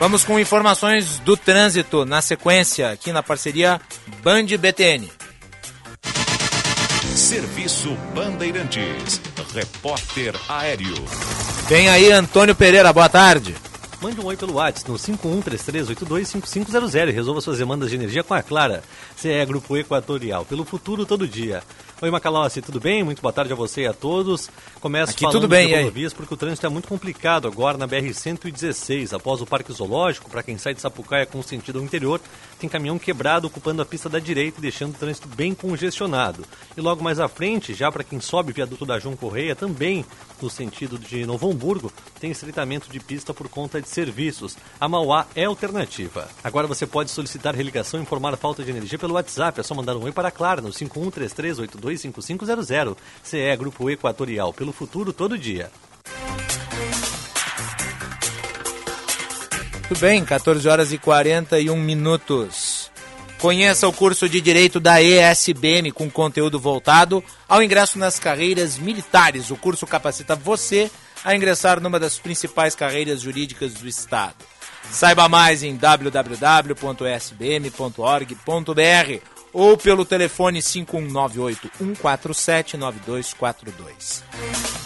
Vamos com informações do trânsito na sequência, aqui na parceria Band BTN. Serviço Bandeirantes. Repórter Aéreo. Vem aí Antônio Pereira, boa tarde. Mande um oi pelo WhatsApp no 5133825500 e resolva suas demandas de energia com a Clara. CE Grupo Equatorial. Pelo futuro todo dia. Oi, Macalossi, tudo bem? Muito boa tarde a você e a todos. Começo Aqui falando tudo bem, de rodovias porque o trânsito é muito complicado agora na BR-116. Após o Parque Zoológico, para quem sai de Sapucaia com sentido ao interior, tem caminhão quebrado ocupando a pista da direita e deixando o trânsito bem congestionado. E logo mais à frente, já para quem sobe o viaduto da João Correia, também no sentido de Novo Hamburgo, tem estreitamento de pista por conta de serviços. A Mauá é alternativa. Agora você pode solicitar religação e informar falta de energia pelo WhatsApp. É só mandar um oi para a Clara no 5133825500. CE Grupo Equatorial. Pelo futuro todo dia. Tudo bem, 14 horas e 41 minutos. Conheça o curso de Direito da ESBM com conteúdo voltado ao ingresso nas carreiras militares. O curso capacita você a ingressar numa das principais carreiras jurídicas do Estado. Saiba mais em www.sbm.org.br ou pelo telefone 5198-147-9242.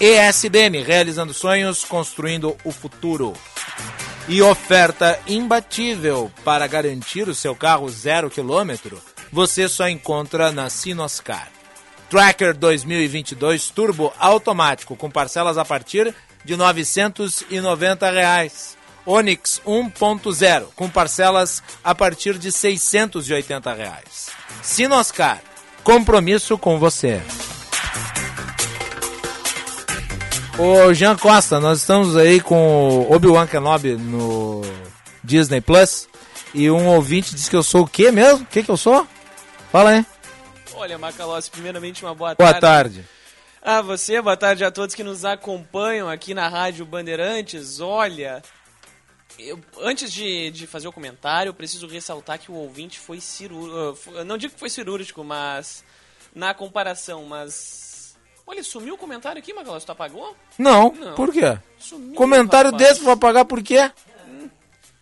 ESBM, realizando sonhos, construindo o futuro. E oferta imbatível para garantir o seu carro zero quilômetro, você só encontra na Sinoscar. Tracker 2022 Turbo automático com parcelas a partir de 990 reais. Onix 1.0 com parcelas a partir de 680 reais. Sinoscar, compromisso com você. Ô Jean Costa, nós estamos aí com o Obi-Wan Kenobi no Disney Plus e um ouvinte disse que eu sou o quê mesmo? O que que eu sou? Fala aí. Olha, Macalossi, primeiramente uma boa, Boa tarde. tarde. A você, boa tarde a todos que nos acompanham aqui na Rádio Bandeirantes. Olha, eu- antes de, de fazer o comentário, eu preciso ressaltar que o ouvinte foi cirúrgico. Não digo que foi cirúrgico, mas na comparação, mas. Olha, sumiu o comentário aqui, Macalossi, tu apagou? Não, Não. por quê? Sumiu, Comentário rapaz. desse vou pagar por quê?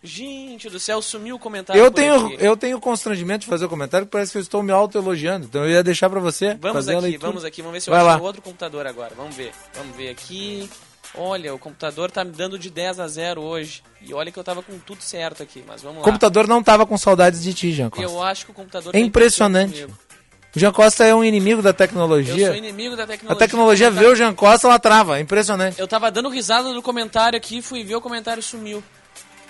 Gente do céu, sumiu o comentário. Eu tenho, aqui. eu tenho constrangimento de fazer o comentário, parece que eu estou me auto-elogiando. Então eu ia deixar pra você Vamos aqui, vamos aqui, vamos ver se eu Vai acho lá. outro computador agora. Vamos ver. Vamos ver aqui. Olha, o computador tá me dando de 10 a 0 hoje. E olha que eu tava com tudo certo aqui, mas vamos O lá. computador não tava com saudades de ti, Jean Costa. Eu acho que o computador É tá impressionante. O Jean Costa é um inimigo da Eu tecnologia. sou inimigo da A tecnologia. tecnologia vê o Jean Costa, ela trava. É impressionante. Eu tava dando risada do comentário aqui, fui ver o comentário sumiu.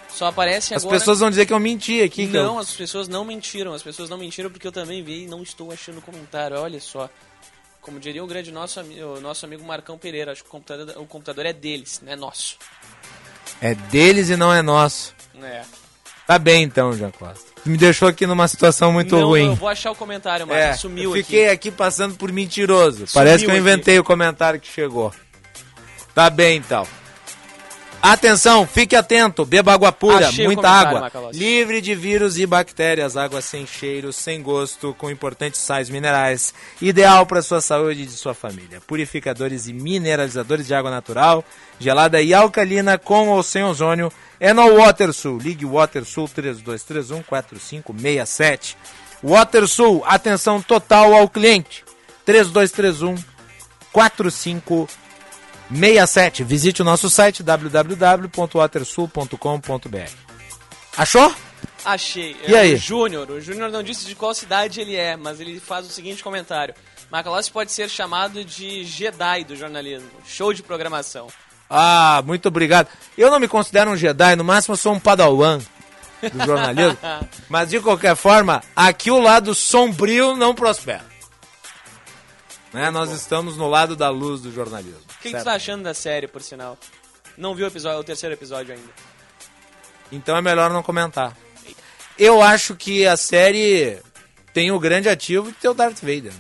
Só aparece As agora. pessoas vão dizer que eu menti aqui. Não, eu- as pessoas não mentiram. As pessoas não mentiram porque eu também vi e não estou achando o comentário. Olha só. Como diria o grande nosso, o nosso amigo Marcão Pereira, acho que o computador, o computador é deles, não é nosso. É deles e não é nosso. É. Tá bem então, Jean Costa. Me deixou aqui numa situação muito não, ruim. eu vou achar o comentário, Marcos. É, Sumiu eu fiquei aqui. aqui. passando por mentiroso. Parece que eu aqui. inventei o comentário que chegou. Tá bem então. Atenção, fique atento, beba água pura, Achei muita água, livre de vírus e bactérias, água sem cheiro, sem gosto, com importantes sais minerais, ideal para sua saúde e de sua família. Purificadores e mineralizadores de água natural, gelada e alcalina com ou sem ozônio, é no WaterSul. Ligue WaterSul 3231-4567. WaterSul, atenção total ao cliente. 3231 4567. Visite o nosso site www.watersul.com.br. Achou? Achei. E É aí? O Júnior. O Júnior não disse de qual cidade ele é, mas ele faz o seguinte comentário. Macalossi pode ser chamado de Jedi do jornalismo. Show de programação. Ah, muito obrigado. Eu não me considero um Jedi, no máximo eu sou um padawan do jornalismo. *laughs* Mas de qualquer forma, aqui o lado sombrio não prospera. Né? Nós estamos no lado da luz do jornalismo. O que, que certo? tá achando da série, por sinal? Não viu o, episódio, o terceiro episódio ainda. Então é melhor não comentar. Eu acho que a série tem o grande ativo de ter o Darth Vader. né?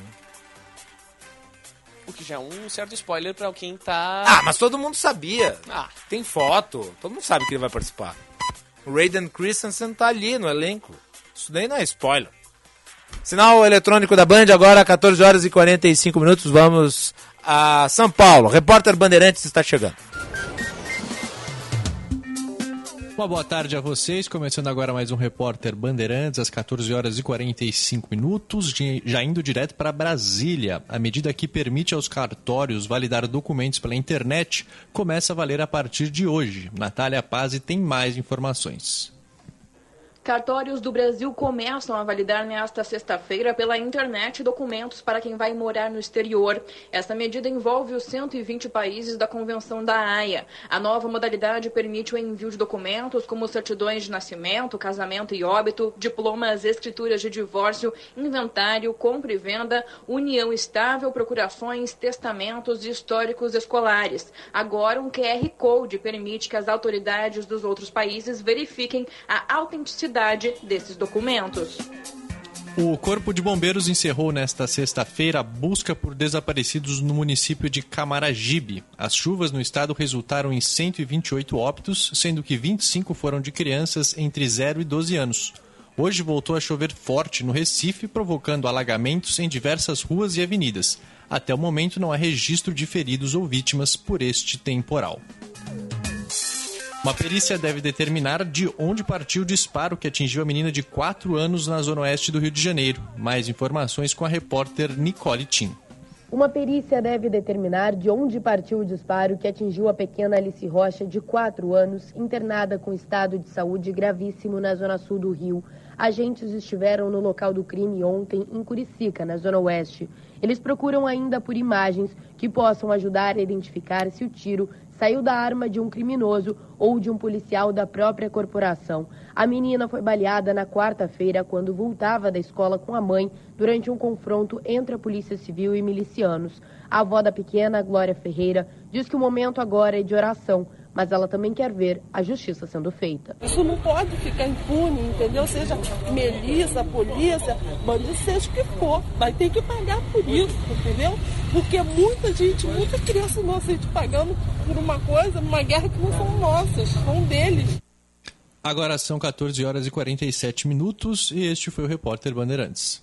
O que já é um certo spoiler pra quem tá. Ah, mas todo mundo sabia. Ah. Tem foto. Todo mundo sabe que ele vai participar. O Raiden Christensen tá ali no elenco. Isso daí não é spoiler. Sinal eletrônico da Band, agora 14 horas e 45 minutos. Vamos a São Paulo. Repórter Bandeirantes está chegando. Uma boa tarde a vocês, começando agora mais um Repórter Bandeirantes, às 14 horas e 45 minutos, já indo direto para Brasília. A medida que permite aos cartórios validar documentos pela internet começa a valer a partir de hoje. Natália Pazzi tem mais informações. Cartórios do Brasil começam a validar nesta sexta-feira pela internet documentos para quem vai morar no exterior. Essa medida envolve os 120 países da Convenção da Haia. A nova modalidade permite o envio de documentos como certidões de nascimento, casamento e óbito, diplomas, escrituras de divórcio, inventário, compra e venda, união estável, procurações, testamentos e históricos escolares. Agora, um QR Code permite que as autoridades dos outros países verifiquem a autenticidade desses documentos. O Corpo de Bombeiros encerrou nesta sexta-feira a busca por desaparecidos no município de Camaragibe. As chuvas no estado resultaram em 128 óbitos, sendo que 25 foram de crianças entre 0 e 12 anos. Hoje voltou a chover forte no Recife, provocando alagamentos em diversas ruas e avenidas. Até o momento não há registro de feridos ou vítimas por este temporal. Uma perícia deve determinar de onde partiu o disparo que atingiu a menina de 4 anos na zona oeste do Rio de Janeiro. Mais informações com a repórter Nicole Tim. Uma perícia deve determinar de onde partiu o disparo que atingiu a pequena Alice Rocha, de 4 anos, internada com estado de saúde gravíssimo na zona sul do Rio. Agentes estiveram no local do crime ontem, em Curicica, na zona oeste. Eles procuram ainda por imagens que possam ajudar a identificar se o tiro saiu da arma de um criminoso ou de um policial da própria corporação. A menina foi baleada na quarta-feira quando voltava da escola com a mãe durante um confronto entre a Polícia Civil e milicianos. A avó da pequena, Glória Ferreira, diz que o momento agora é de oração mas ela também quer ver a justiça sendo feita. Isso não pode ficar impune, entendeu? Seja melissa, polícia, bandido, seja o que for, vai ter que pagar por isso, entendeu? Porque muita gente, muita criança inocente pagando por uma coisa, uma guerra que não são nossas, são deles. Agora são 14 horas e 47 minutos e este foi o repórter Bandeirantes.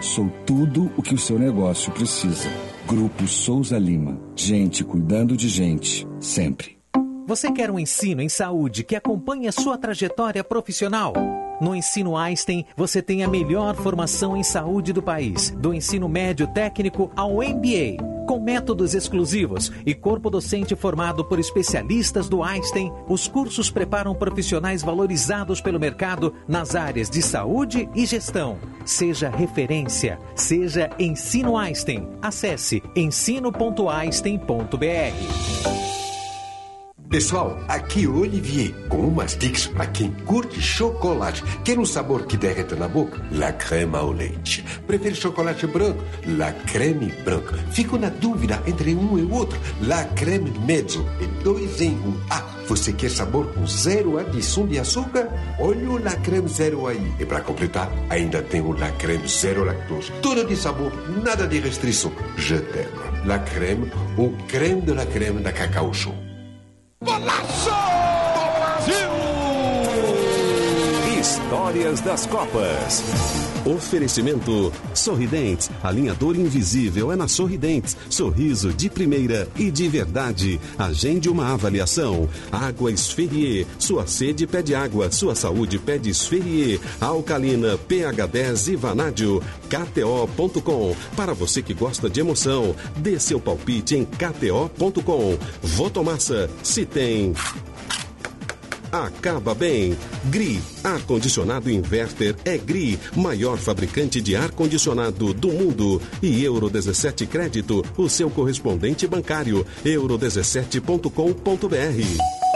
Sou tudo o que o seu negócio precisa. Grupo Souza Lima. Gente cuidando de gente, sempre. Você quer um ensino em saúde que acompanhe a sua trajetória profissional? No Ensino Einstein, você tem a melhor formação em saúde do país, do ensino médio técnico ao MBA. Com métodos exclusivos e corpo docente formado por especialistas do Einstein, os cursos preparam profissionais valorizados pelo mercado nas áreas de saúde e gestão. Seja referência, seja Ensino Einstein. Acesse ensino.einstein.br. Pessoal, aqui Olivier, com umas dicas para quem curte chocolate. Quer um sabor que derreta na boca? La crema ao leite. Prefere chocolate branco? La creme branca. Fico na dúvida entre um e outro. La creme mezzo. É dois em um. Ah, você quer sabor com zero adição de açúcar? Olha o La creme zero aí. E para completar, ainda tem o La creme zero lactose. Tudo de sabor, nada de restrição. Je t'aime. La creme, o creme de la creme da Cacau Show. Golaço Brasil! Histórias das Copas. Oferecimento Sorridentes. Alinhador invisível é na Sorridentes. Sorriso de primeira e de verdade. Agende uma avaliação. Água Esferrier. Sua sede pede água. Sua saúde pede Esferrier. Alcalina, pH 10 e Vanádio. KTO.com. Para você que gosta de emoção, dê seu palpite em KTO.com. Votomassa. Se tem acaba bem. GRI, ar-condicionado inverter é GRI, maior fabricante de ar-condicionado do mundo. E Euro 17 Crédito, o seu correspondente bancário, euro17.com.br.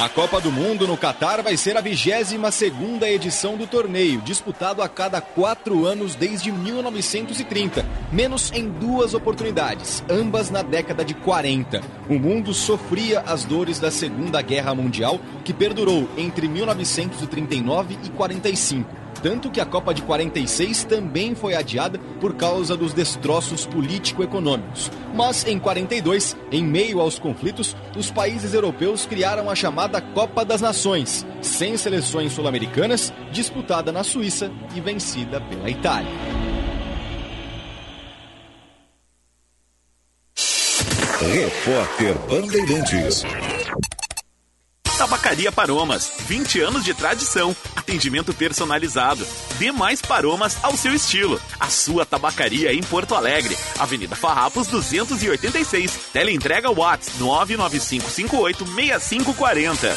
A Copa do Mundo no Catar vai ser a 22 segunda edição do torneio, disputado a cada quatro anos desde 1930, menos em duas oportunidades, ambas na década de 40. O mundo sofria as dores da Segunda Guerra Mundial, que perdurou entre 1939 e 45. Tanto que a Copa de 46 também foi adiada por causa dos destroços político-econômicos. Mas em 42, em meio aos conflitos, os países europeus criaram a chamada Copa das Nações, sem seleções sul-americanas, disputada na Suíça e vencida pela Itália. Repórter Bandeirantes. Tabacaria Paromas, 20 anos de tradição, atendimento personalizado. Dê mais paromas ao seu estilo. A sua tabacaria em Porto Alegre, Avenida Farrapos 286. Teleentrega Watts 995586540.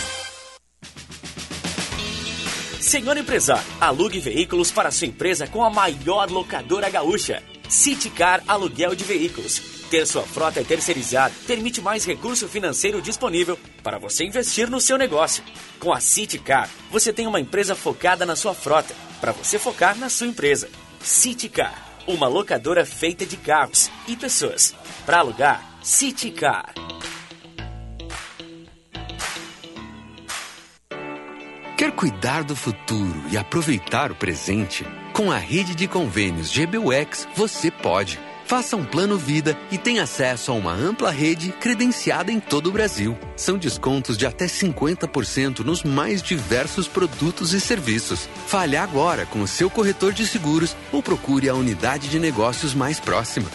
Senhor empresário, alugue veículos para sua empresa com a maior locadora gaúcha. Citicar Aluguel de Veículos. Ter sua frota terceirizada permite mais recurso financeiro disponível para você investir no seu negócio. Com a Citicar, você tem uma empresa focada na sua frota, para você focar na sua empresa. Citicar, uma locadora feita de carros e pessoas. Para alugar, Citicar. Quer cuidar do futuro e aproveitar o presente? Com a rede de convênios GBUX, você pode. Faça um plano vida e tenha acesso a uma ampla rede credenciada em todo o Brasil. São descontos de até 50% nos mais diversos produtos e serviços. Fale agora com o seu corretor de seguros ou procure a unidade de negócios mais próxima.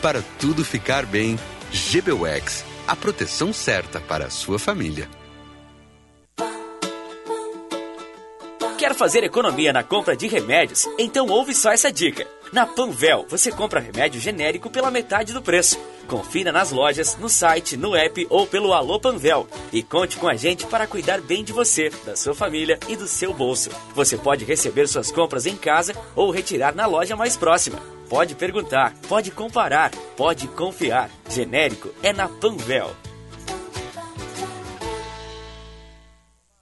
Para tudo ficar bem, GBUX, a proteção certa para a sua família. Quer fazer economia na compra de remédios? Então ouve só essa dica. Na Panvel, você compra remédio genérico pela metade do preço. Confira nas lojas, no site, no app ou pelo Alô Panvel. E conte com a gente para cuidar bem de você, da sua família e do seu bolso. Você pode receber suas compras em casa ou retirar na loja mais próxima. Pode perguntar, pode comparar, pode confiar. Genérico é na Panvel.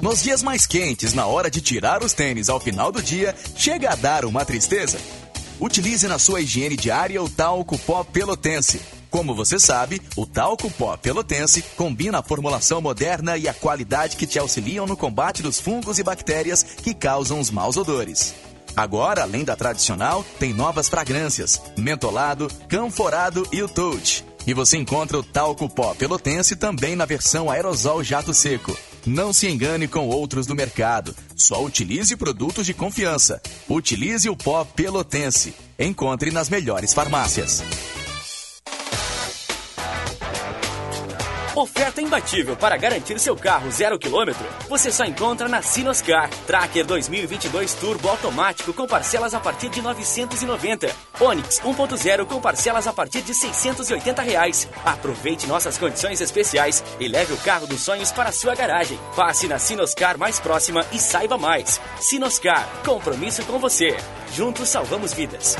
Nos dias mais quentes, na hora de tirar os tênis ao final do dia, chega a dar uma tristeza? Utilize na sua higiene diária o talco pó pelotense. Como você sabe, o talco pó pelotense combina a formulação moderna e a qualidade que te auxiliam no combate dos fungos e bactérias que causam os maus odores. Agora, além da tradicional, tem novas fragrâncias: mentolado, canforado e o touch. E você encontra o talco pó pelotense também na versão aerosol jato seco. Não se engane com outros do mercado. Só utilize produtos de confiança. Utilize o pó pelotense. Encontre nas melhores farmácias. Oferta imbatível para garantir seu carro zero quilômetro. Você só encontra na Sinoscar. Tracker 2022 Turbo automático com parcelas a partir de 990. Onix 1.0 com parcelas a partir de 680 reais. Aproveite nossas condições especiais e leve o carro dos sonhos para sua garagem. Passe na Sinoscar mais próxima e saiba mais. Sinoscar, compromisso com você. Juntos salvamos vidas.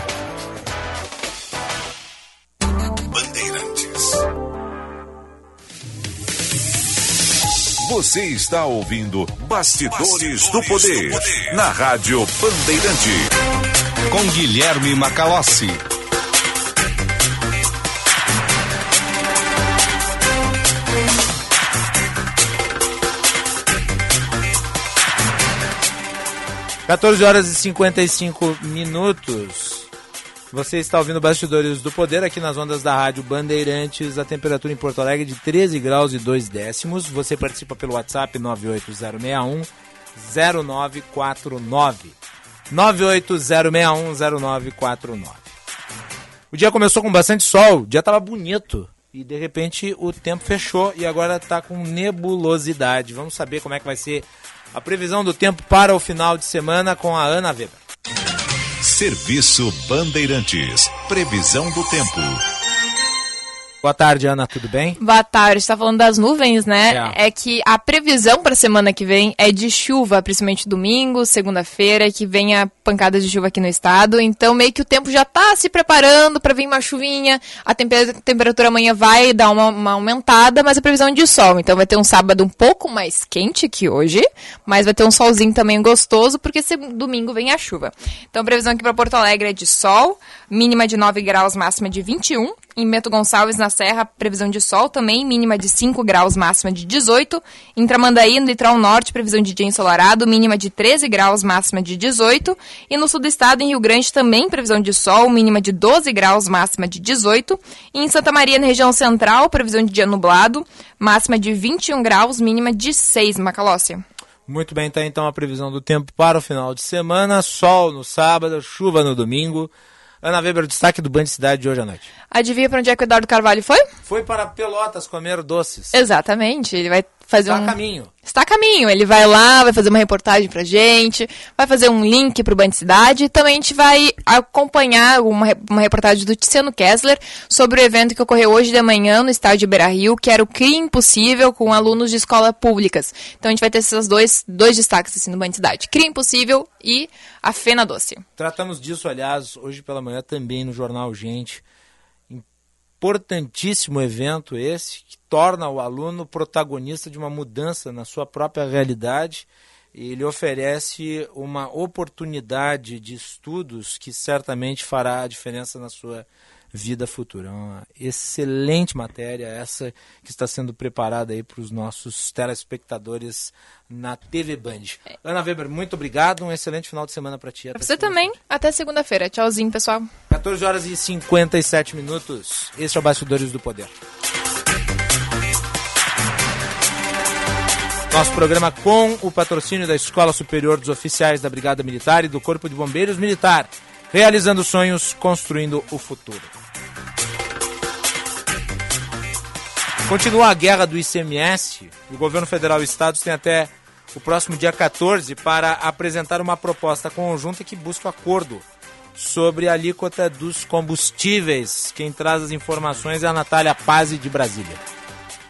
Você está ouvindo Bastidores, Bastidores do, poder, do Poder na Rádio Bandeirante. Com Guilherme Macalossi. Quatorze horas e 55 minutos. Você está ouvindo Bastidores do Poder aqui nas ondas da Rádio Bandeirantes. A temperatura em Porto Alegre de 13 graus e 2 décimos. Você participa pelo WhatsApp 98061 0949. 980610949. O dia começou com bastante sol, o dia estava bonito. E de repente o tempo fechou e agora está com nebulosidade. Vamos saber como é que vai ser a previsão do tempo para o final de semana com a Ana Weber. Serviço Bandeirantes. Previsão do tempo. Boa tarde, Ana, tudo bem? Boa tarde, está falando das nuvens, né? É, é que a previsão para a semana que vem é de chuva, principalmente domingo, segunda-feira, que venha pancada de chuva aqui no estado. Então, meio que o tempo já está se preparando para vir uma chuvinha. A temperatura amanhã vai dar uma, uma, aumentada, mas a previsão é de sol. Então, vai ter um sábado um pouco mais quente que hoje, mas vai ter um solzinho também gostoso, porque domingo vem a chuva. Então, a previsão aqui para Porto Alegre é de sol, mínima de 9 graus, máxima de 21. Em Bento Gonçalves, na Serra, previsão de sol também, mínima de 5 graus, máxima de 18. Em Tramandaí, no litoral norte, previsão de dia ensolarado, mínima de 13 graus, máxima de 18. E no sul do estado, em Rio Grande, também previsão de sol, mínima de 12 graus, máxima de 18. E em Santa Maria, na região central, previsão de dia nublado, máxima de 21 graus, mínima de 6, Macalócia. Muito bem, tá então a previsão do tempo para o final de semana. Sol no sábado, chuva no domingo. Ana Weber, o destaque do Band Cidade de hoje à noite. Adivinha para onde é que o Eduardo Carvalho foi? Foi para Pelotas comer doces. Exatamente. Ele vai fazer Está um. a caminho. Está a caminho. Ele vai lá, vai fazer uma reportagem pra gente, vai fazer um link pro Band Cidade e também a gente vai acompanhar uma, uma reportagem do Tiziano Kessler sobre o evento que ocorreu hoje de manhã no estádio Beira Rio, que era o CRI Impossível com alunos de escolas públicas. Então a gente vai ter esses dois, dois destaques assim, no Band Cidade: CRI Impossível e a Fena Doce. Tratamos disso, aliás, hoje pela manhã também no Jornal Gente. Importantíssimo evento esse, que torna o aluno protagonista de uma mudança na sua própria realidade. Ele oferece uma oportunidade de estudos que certamente fará a diferença na sua vida futura. É uma excelente matéria essa que está sendo preparada aí para os nossos telespectadores na TV Band. Ana Weber, muito obrigado. Um excelente final de semana para ti. Pra você também. Até segunda-feira. Tchauzinho, pessoal. 14 horas e 57 minutos. Este é o Bastidores do Poder. Nosso programa com o patrocínio da Escola Superior dos Oficiais da Brigada Militar e do Corpo de Bombeiros Militar. Realizando sonhos, construindo o futuro. Continua a guerra do ICMS. O governo federal e estados têm até o próximo dia 14 para apresentar uma proposta conjunta que busca acordo sobre a alíquota dos combustíveis. Quem traz as informações é a Natália Pazzi de Brasília.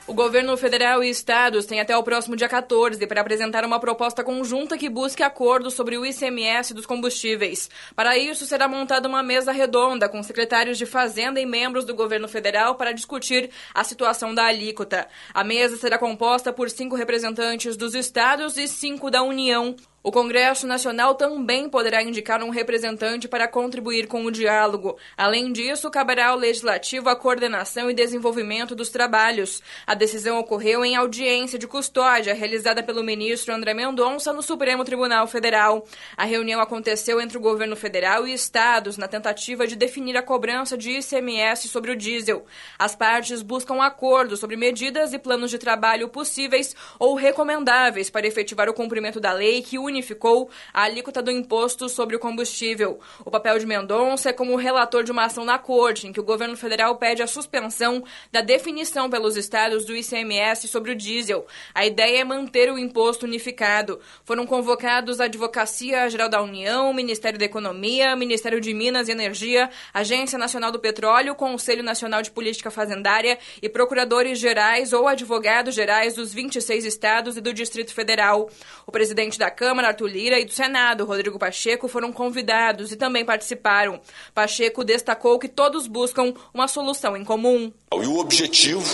O governo federal e estados têm até o próximo dia 14 para apresentar uma proposta conjunta que busque acordo sobre o ICMS dos combustíveis. Para isso, será montada uma mesa redonda com secretários de Fazenda e membros do governo federal para discutir a situação da alíquota. A mesa será composta por cinco representantes dos estados e cinco da União. O Congresso Nacional também poderá indicar um representante para contribuir com o diálogo. Além disso, caberá ao Legislativo a coordenação e desenvolvimento dos trabalhos. A decisão ocorreu em audiência de custódia realizada pelo ministro André Mendonça no Supremo Tribunal Federal. A reunião aconteceu entre o governo federal e estados na tentativa de definir a cobrança de ICMS sobre o diesel. As partes buscam acordo sobre medidas e planos de trabalho possíveis ou recomendáveis para efetivar o cumprimento da lei que unificou a alíquota do imposto sobre o combustível. O papel de Mendonça é como relator de uma ação na corte, em que o governo federal pede a suspensão da definição pelos estados do ICMS sobre o diesel. A ideia é manter o imposto unificado. Foram convocados a Advocacia Geral da União, Ministério da Economia, Ministério de Minas e Energia, Agência Nacional do Petróleo, Conselho Nacional de Política Fazendária e procuradores gerais ou advogados gerais dos 26 estados e do Distrito Federal. O presidente da Câmara, Arthur Lira, e do Senado, Rodrigo Pacheco, foram convidados e também participaram. Pacheco destacou que todos buscam uma solução em comum. E o objetivo,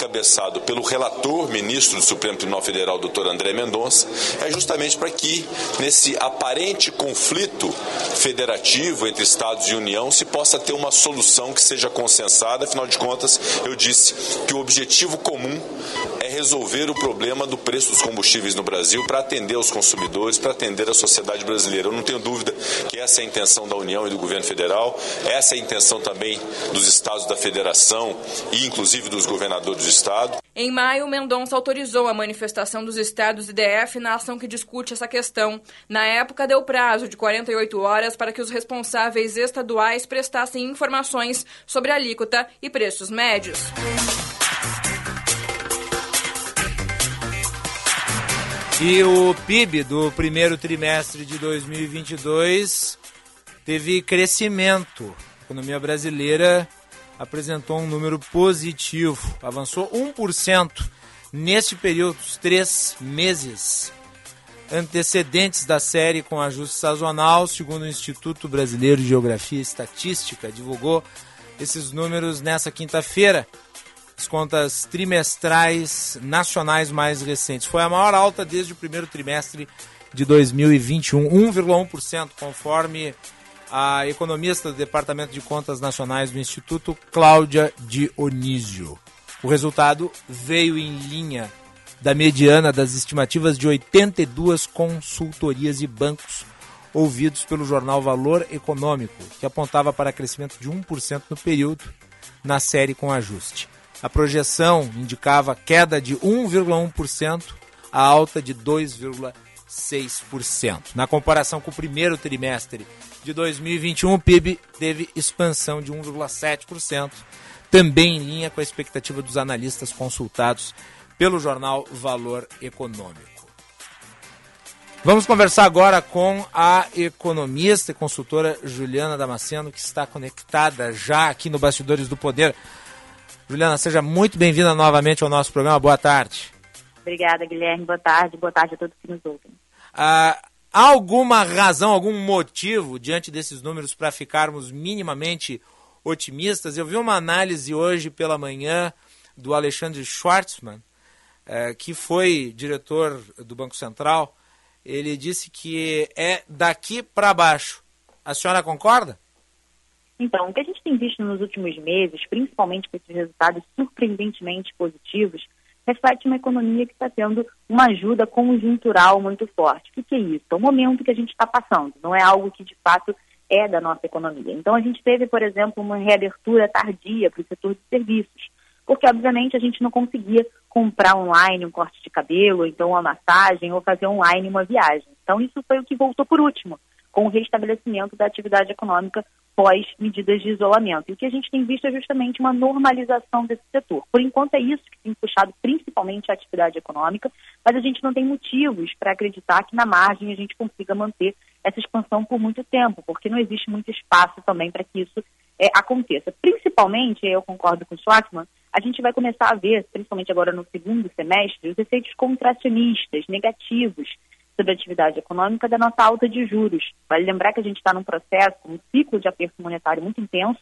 encabeçado pelo relator ministro do Supremo Tribunal Federal, doutor André Mendonça, é justamente para que, nesse aparente conflito federativo entre Estados e União, se possa ter uma solução que seja consensada. Afinal de contas, eu disse que o objetivo comum é resolver o problema do preço dos combustíveis no Brasil para atender os consumidores, para atender a sociedade brasileira. Eu não tenho dúvida que essa é a intenção da União e do governo federal, essa é a intenção também dos estados da federação e inclusive dos governadores Estado. Em maio, Mendonça autorizou a manifestação dos estados e DF na ação que discute essa questão. Na época, deu prazo de 48 horas para que os responsáveis estaduais prestassem informações sobre alíquota e preços médios. E o PIB do primeiro trimestre de 2022 teve crescimento. A economia brasileira apresentou um número positivo, avançou 1% neste período, os três meses antecedentes da série com ajuste sazonal, segundo o Instituto Brasileiro de Geografia e Estatística, divulgou esses números nessa quinta-feira. As contas trimestrais nacionais mais recentes. Foi a maior alta desde o primeiro trimestre de 2021, 1,1%, conforme a economista do Departamento de Contas Nacionais do Instituto, Cláudia Dionísio. O resultado veio em linha da mediana das estimativas de 82 consultorias e bancos ouvidos pelo jornal Valor Econômico, que apontava para crescimento de 1% no período na série com ajuste. A projeção indicava queda de 1,1% a alta de 2,6%. Na comparação com o primeiro trimestre de 2021, o PIB teve expansão de 1,7%, também em linha com a expectativa dos analistas consultados pelo jornal Valor Econômico. Vamos conversar agora com a economista e consultora Juliana Damasceno, que está conectada já aqui no Bastidores do Poder. Juliana, seja muito bem-vinda novamente ao nosso programa. Boa tarde. Obrigada, Guilherme. Boa tarde. Boa tarde a todos que nos ouvem. Ah, há alguma razão, algum motivo diante desses números para ficarmos minimamente otimistas? Eu vi uma análise hoje pela manhã do Alexandre Schwartzman, eh, que foi diretor do Banco Central. Ele disse que é daqui para baixo. A senhora concorda? Então, o que a gente tem visto nos últimos meses, principalmente com esses resultados surpreendentemente positivos, reflete uma economia que está tendo uma ajuda conjuntural muito forte. O que, é isso? É o momento que a gente está passando, não é algo que de fato é da nossa economia. Então, a gente teve, por exemplo, uma reabertura tardia para o setor de serviços, porque, obviamente, a gente não conseguia comprar online um corte de cabelo, então uma massagem, ou fazer online uma viagem. Então, isso foi o que voltou por último, com o restabelecimento da atividade econômica pós medidas de isolamento. E o que a gente tem visto é justamente uma normalização desse setor. Por enquanto, é isso que tem puxado principalmente a atividade econômica, mas a gente não tem motivos para acreditar que na margem a gente consiga manter essa expansão por muito tempo, porque não existe muito espaço também para que isso é, aconteça. Principalmente, eu concordo com o Schwartzman, a gente vai começar a ver, principalmente agora no segundo semestre, os efeitos contracionistas, negativos, sobre a atividade econômica da nossa alta de juros. Vale lembrar que a gente está num processo, um ciclo de aperto monetário muito intenso.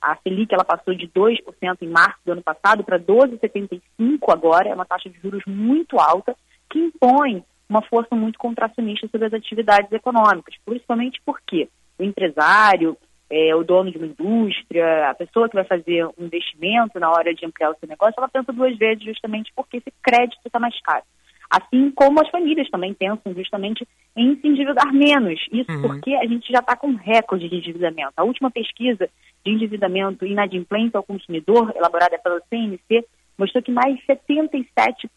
A Selic ela passou de 2% em março do ano passado para 12,75% agora, é uma taxa de juros muito alta, que impõe uma força muito contracionista sobre as atividades econômicas, principalmente porque o empresário, é, o dono de uma indústria, a pessoa que vai fazer um investimento na hora de ampliar o seu negócio, ela pensa duas vezes justamente porque esse crédito está mais caro. Assim como as famílias também pensam justamente em se endividar menos. Isso uhum. porque a gente já está com recorde de endividamento. A última pesquisa de endividamento inadimplente ao consumidor, elaborada pela CNC, mostrou que mais de 77%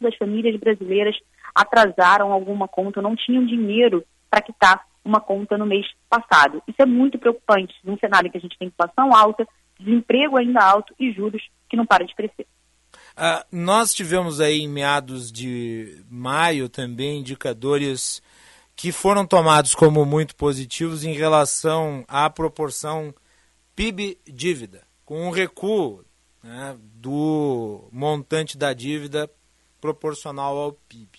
das famílias brasileiras atrasaram alguma conta, não tinham dinheiro para quitar uma conta no mês passado. Isso é muito preocupante num cenário em que a gente tem inflação alta, desemprego ainda alto e juros que não param de crescer. Uh, nós tivemos aí em meados de maio também indicadores que foram tomados como muito positivos em relação à proporção PIB-dívida, com um recuo né, do montante da dívida proporcional ao PIB.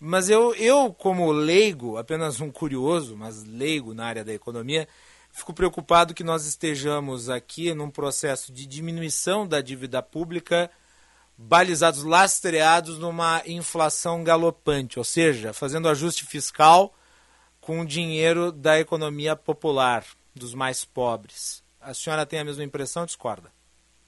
Mas eu, eu, como leigo, apenas um curioso, mas leigo na área da economia, fico preocupado que nós estejamos aqui num processo de diminuição da dívida pública balizados, lastreados numa inflação galopante, ou seja, fazendo ajuste fiscal com dinheiro da economia popular, dos mais pobres. A senhora tem a mesma impressão, discorda?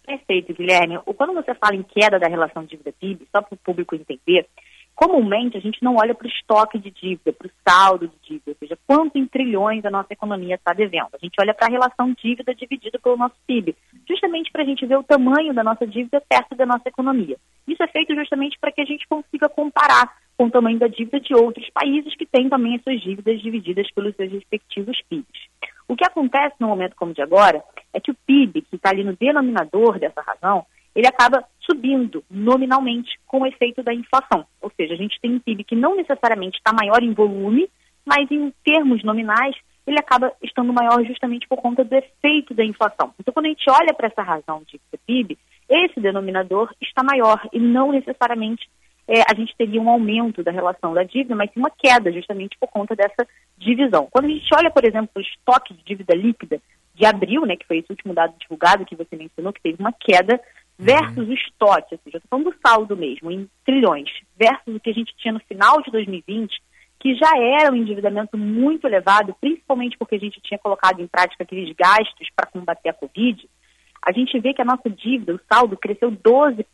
Perfeito, Guilherme. Quando você fala em queda da relação dívida-PIB, só para o público entender, comumente a gente não olha para o estoque de dívida, para o saldo de dívida, ou seja, quanto em trilhões a nossa economia está devendo. A gente olha para a relação dívida dividida pelo nosso PIB, justamente para a gente ver o tamanho da nossa dívida perto da nossa economia. Isso é feito justamente para que a gente consiga comparar com o tamanho da dívida de outros países que têm também as suas dívidas divididas pelos seus respectivos PIBs. O que acontece no momento como de agora é que o PIB, que está ali no denominador dessa razão, ele acaba subindo nominalmente com o efeito da inflação. Ou seja, a gente tem um PIB que não necessariamente está maior em volume, mas em termos nominais ele acaba estando maior justamente por conta do efeito da inflação. Então, quando a gente olha para essa razão de PIB, esse denominador está maior e não necessariamente é, a gente teria um aumento da relação da dívida, mas sim uma queda justamente por conta dessa divisão. Quando a gente olha, por exemplo, o estoque de dívida líquida de abril, né, que foi esse último dado divulgado que você mencionou, que teve uma queda versus o estoque, ou seja, estou falando do saldo mesmo, em trilhões, versus o que a gente tinha no final de 2020, que já era um endividamento muito elevado, principalmente porque a gente tinha colocado em prática aqueles gastos para combater a Covid, a gente vê que a nossa dívida, o saldo, cresceu 12%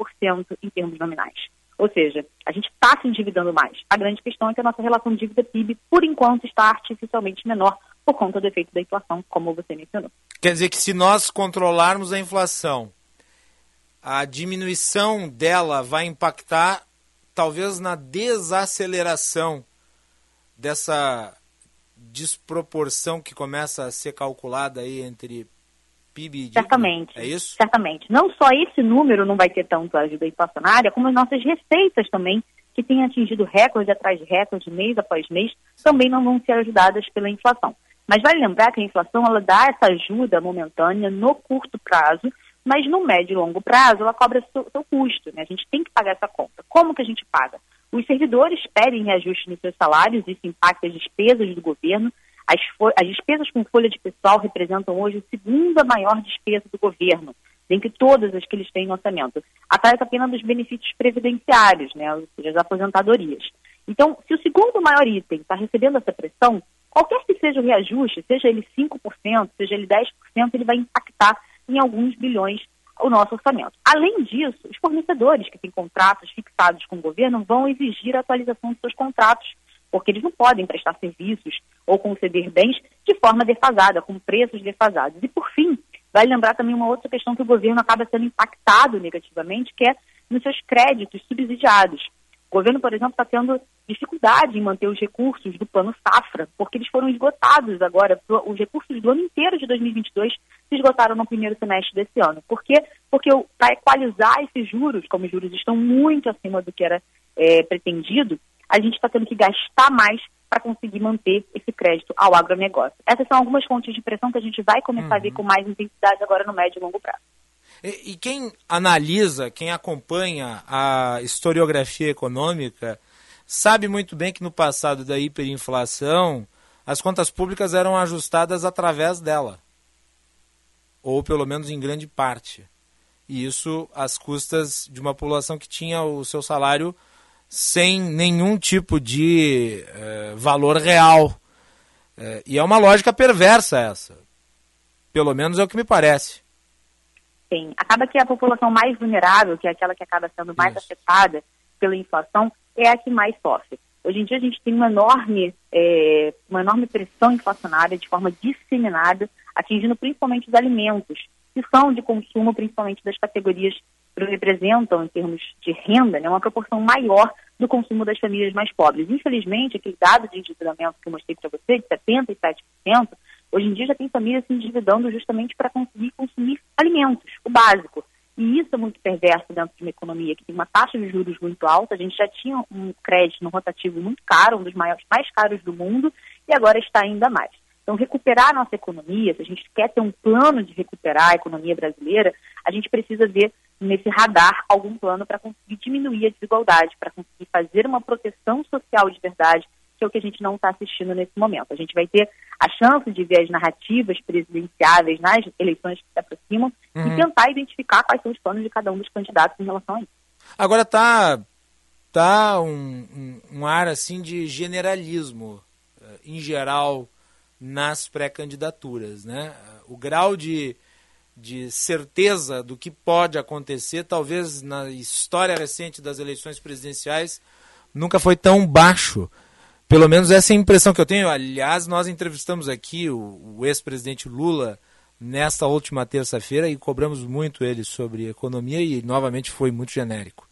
em termos nominais. Ou seja, a gente está se endividando mais. A grande questão é que a nossa relação dívida-PIB, por enquanto, está artificialmente menor por conta do efeito da inflação, como você mencionou. Quer dizer que se nós controlarmos a inflação, a diminuição dela vai impactar talvez na desaceleração dessa desproporção que começa a ser calculada aí entre PIB e dívida. Certamente. É isso? Certamente. Não só esse número não vai ter tanto ajuda inflacionária, como as nossas receitas também, que têm atingido recorde atrás de recorde, mês após mês, também não vão ser ajudadas pela inflação. Mas vale lembrar que a inflação ela dá essa ajuda momentânea no curto prazo, mas no médio e longo prazo ela cobra seu, seu custo, né? A gente tem que pagar essa conta. Como que a gente paga? Os servidores pedem reajuste nos seus salários, isso impacta as despesas do governo. As, as despesas com folha de pessoal representam hoje a segunda maior despesa do governo, dentre todas as que eles têm no orçamento, atrás apenas dos benefícios previdenciários, né, ou seja, as aposentadorias. Então, se o segundo maior item está recebendo essa pressão, qualquer que seja o reajuste, seja ele 5%, seja ele 10%, ele vai impactar em alguns bilhões o nosso orçamento. Além disso, os fornecedores que têm contratos fixados com o governo vão exigir a atualização dos seus contratos, porque eles não podem prestar serviços ou conceder bens de forma defasada, com preços defasados. E, por fim, vai lembrar também uma outra questão que o governo acaba sendo impactado negativamente, que é nos seus créditos subsidiados. O governo, por exemplo, está tendo dificuldade em manter os recursos do plano safra, porque eles foram esgotados agora, os recursos do ano inteiro de 2022 se esgotaram no primeiro semestre desse ano. Por quê? Porque para equalizar esses juros, como os juros estão muito acima do que era é, pretendido, a gente está tendo que gastar mais para conseguir manter esse crédito ao agronegócio. Essas são algumas fontes de pressão que a gente vai começar uhum. a ver uhum. com mais intensidade agora no médio e longo prazo. E, e quem analisa, quem acompanha a historiografia econômica, sabe muito bem que no passado da hiperinflação, as contas públicas eram ajustadas através dela. Ou pelo menos em grande parte. E isso às custas de uma população que tinha o seu salário sem nenhum tipo de eh, valor real. Eh, e é uma lógica perversa essa. Pelo menos é o que me parece. Sim, acaba que a população mais vulnerável, que é aquela que acaba sendo mais Isso. afetada pela inflação, é a que mais sofre. Hoje em dia a gente tem uma enorme, é, uma enorme pressão inflacionária de forma disseminada, atingindo principalmente os alimentos, que são de consumo principalmente das categorias que representam, em termos de renda, né, uma proporção maior do consumo das famílias mais pobres. Infelizmente, aquele dado de endividamento que eu mostrei para você, de 77%, Hoje em dia já tem famílias se endividando justamente para conseguir consumir alimentos, o básico. E isso é muito perverso dentro de uma economia que tem uma taxa de juros muito alta. A gente já tinha um crédito no rotativo muito caro, um dos maiores, mais caros do mundo, e agora está ainda mais. Então, recuperar a nossa economia, se a gente quer ter um plano de recuperar a economia brasileira, a gente precisa ver nesse radar algum plano para conseguir diminuir a desigualdade, para conseguir fazer uma proteção social de verdade é o que a gente não está assistindo nesse momento. A gente vai ter a chance de ver as narrativas presidenciáveis nas eleições que se aproximam uhum. e tentar identificar quais são os planos de cada um dos candidatos em relação a isso. Agora tá, tá um, um, um ar assim de generalismo, eh, em geral, nas pré-candidaturas. Né? O grau de, de certeza do que pode acontecer, talvez na história recente das eleições presidenciais, nunca foi tão baixo. Pelo menos essa é a impressão que eu tenho. Aliás, nós entrevistamos aqui o, o ex-presidente Lula nesta última terça-feira e cobramos muito ele sobre economia e novamente foi muito genérico.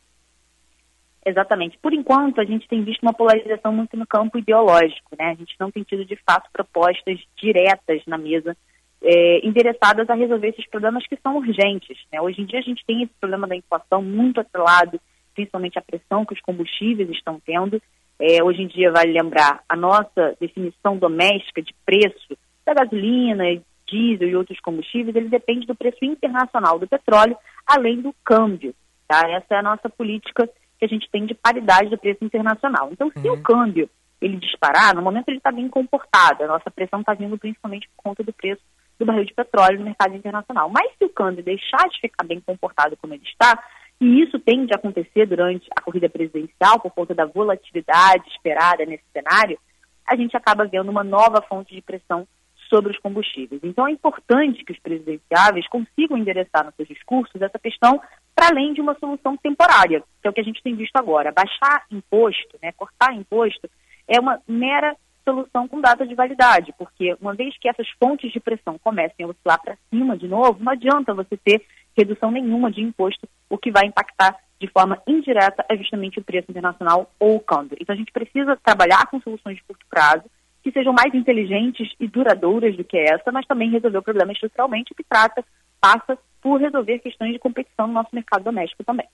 Exatamente. Por enquanto, a gente tem visto uma polarização muito no campo ideológico. Né? A gente não tem tido, de fato, propostas diretas na mesa é, endereçadas a resolver esses problemas que são urgentes. Né? Hoje em dia, a gente tem esse problema da inflação muito atrelado, principalmente a pressão que os combustíveis estão tendo. É, hoje em dia, vale lembrar, a nossa definição doméstica de preço da gasolina, diesel e outros combustíveis, ele depende do preço internacional do petróleo, além do câmbio. Tá? Essa é a nossa política que a gente tem de paridade do preço internacional. Então, se uhum. o câmbio ele disparar, no momento ele está bem comportado, a nossa pressão está vindo principalmente por conta do preço do barril de petróleo no mercado internacional. Mas se o câmbio deixar de ficar bem comportado como ele está, e isso tende a acontecer durante a corrida presidencial, por conta da volatilidade esperada nesse cenário, a gente acaba vendo uma nova fonte de pressão sobre os combustíveis. Então é importante que os presidenciáveis consigam endereçar nos seus discursos essa questão para além de uma solução temporária, que é o que a gente tem visto agora. Baixar imposto, né, cortar imposto, é uma mera solução com data de validade, porque uma vez que essas fontes de pressão comecem a oscilar para cima de novo, não adianta você ter redução nenhuma de imposto, o que vai impactar de forma indireta é justamente o preço internacional ou o câmbio. Então a gente precisa trabalhar com soluções de curto prazo, que sejam mais inteligentes e duradouras do que essa, mas também resolver o problema estruturalmente, que trata, passa por resolver questões de competição no nosso mercado doméstico também.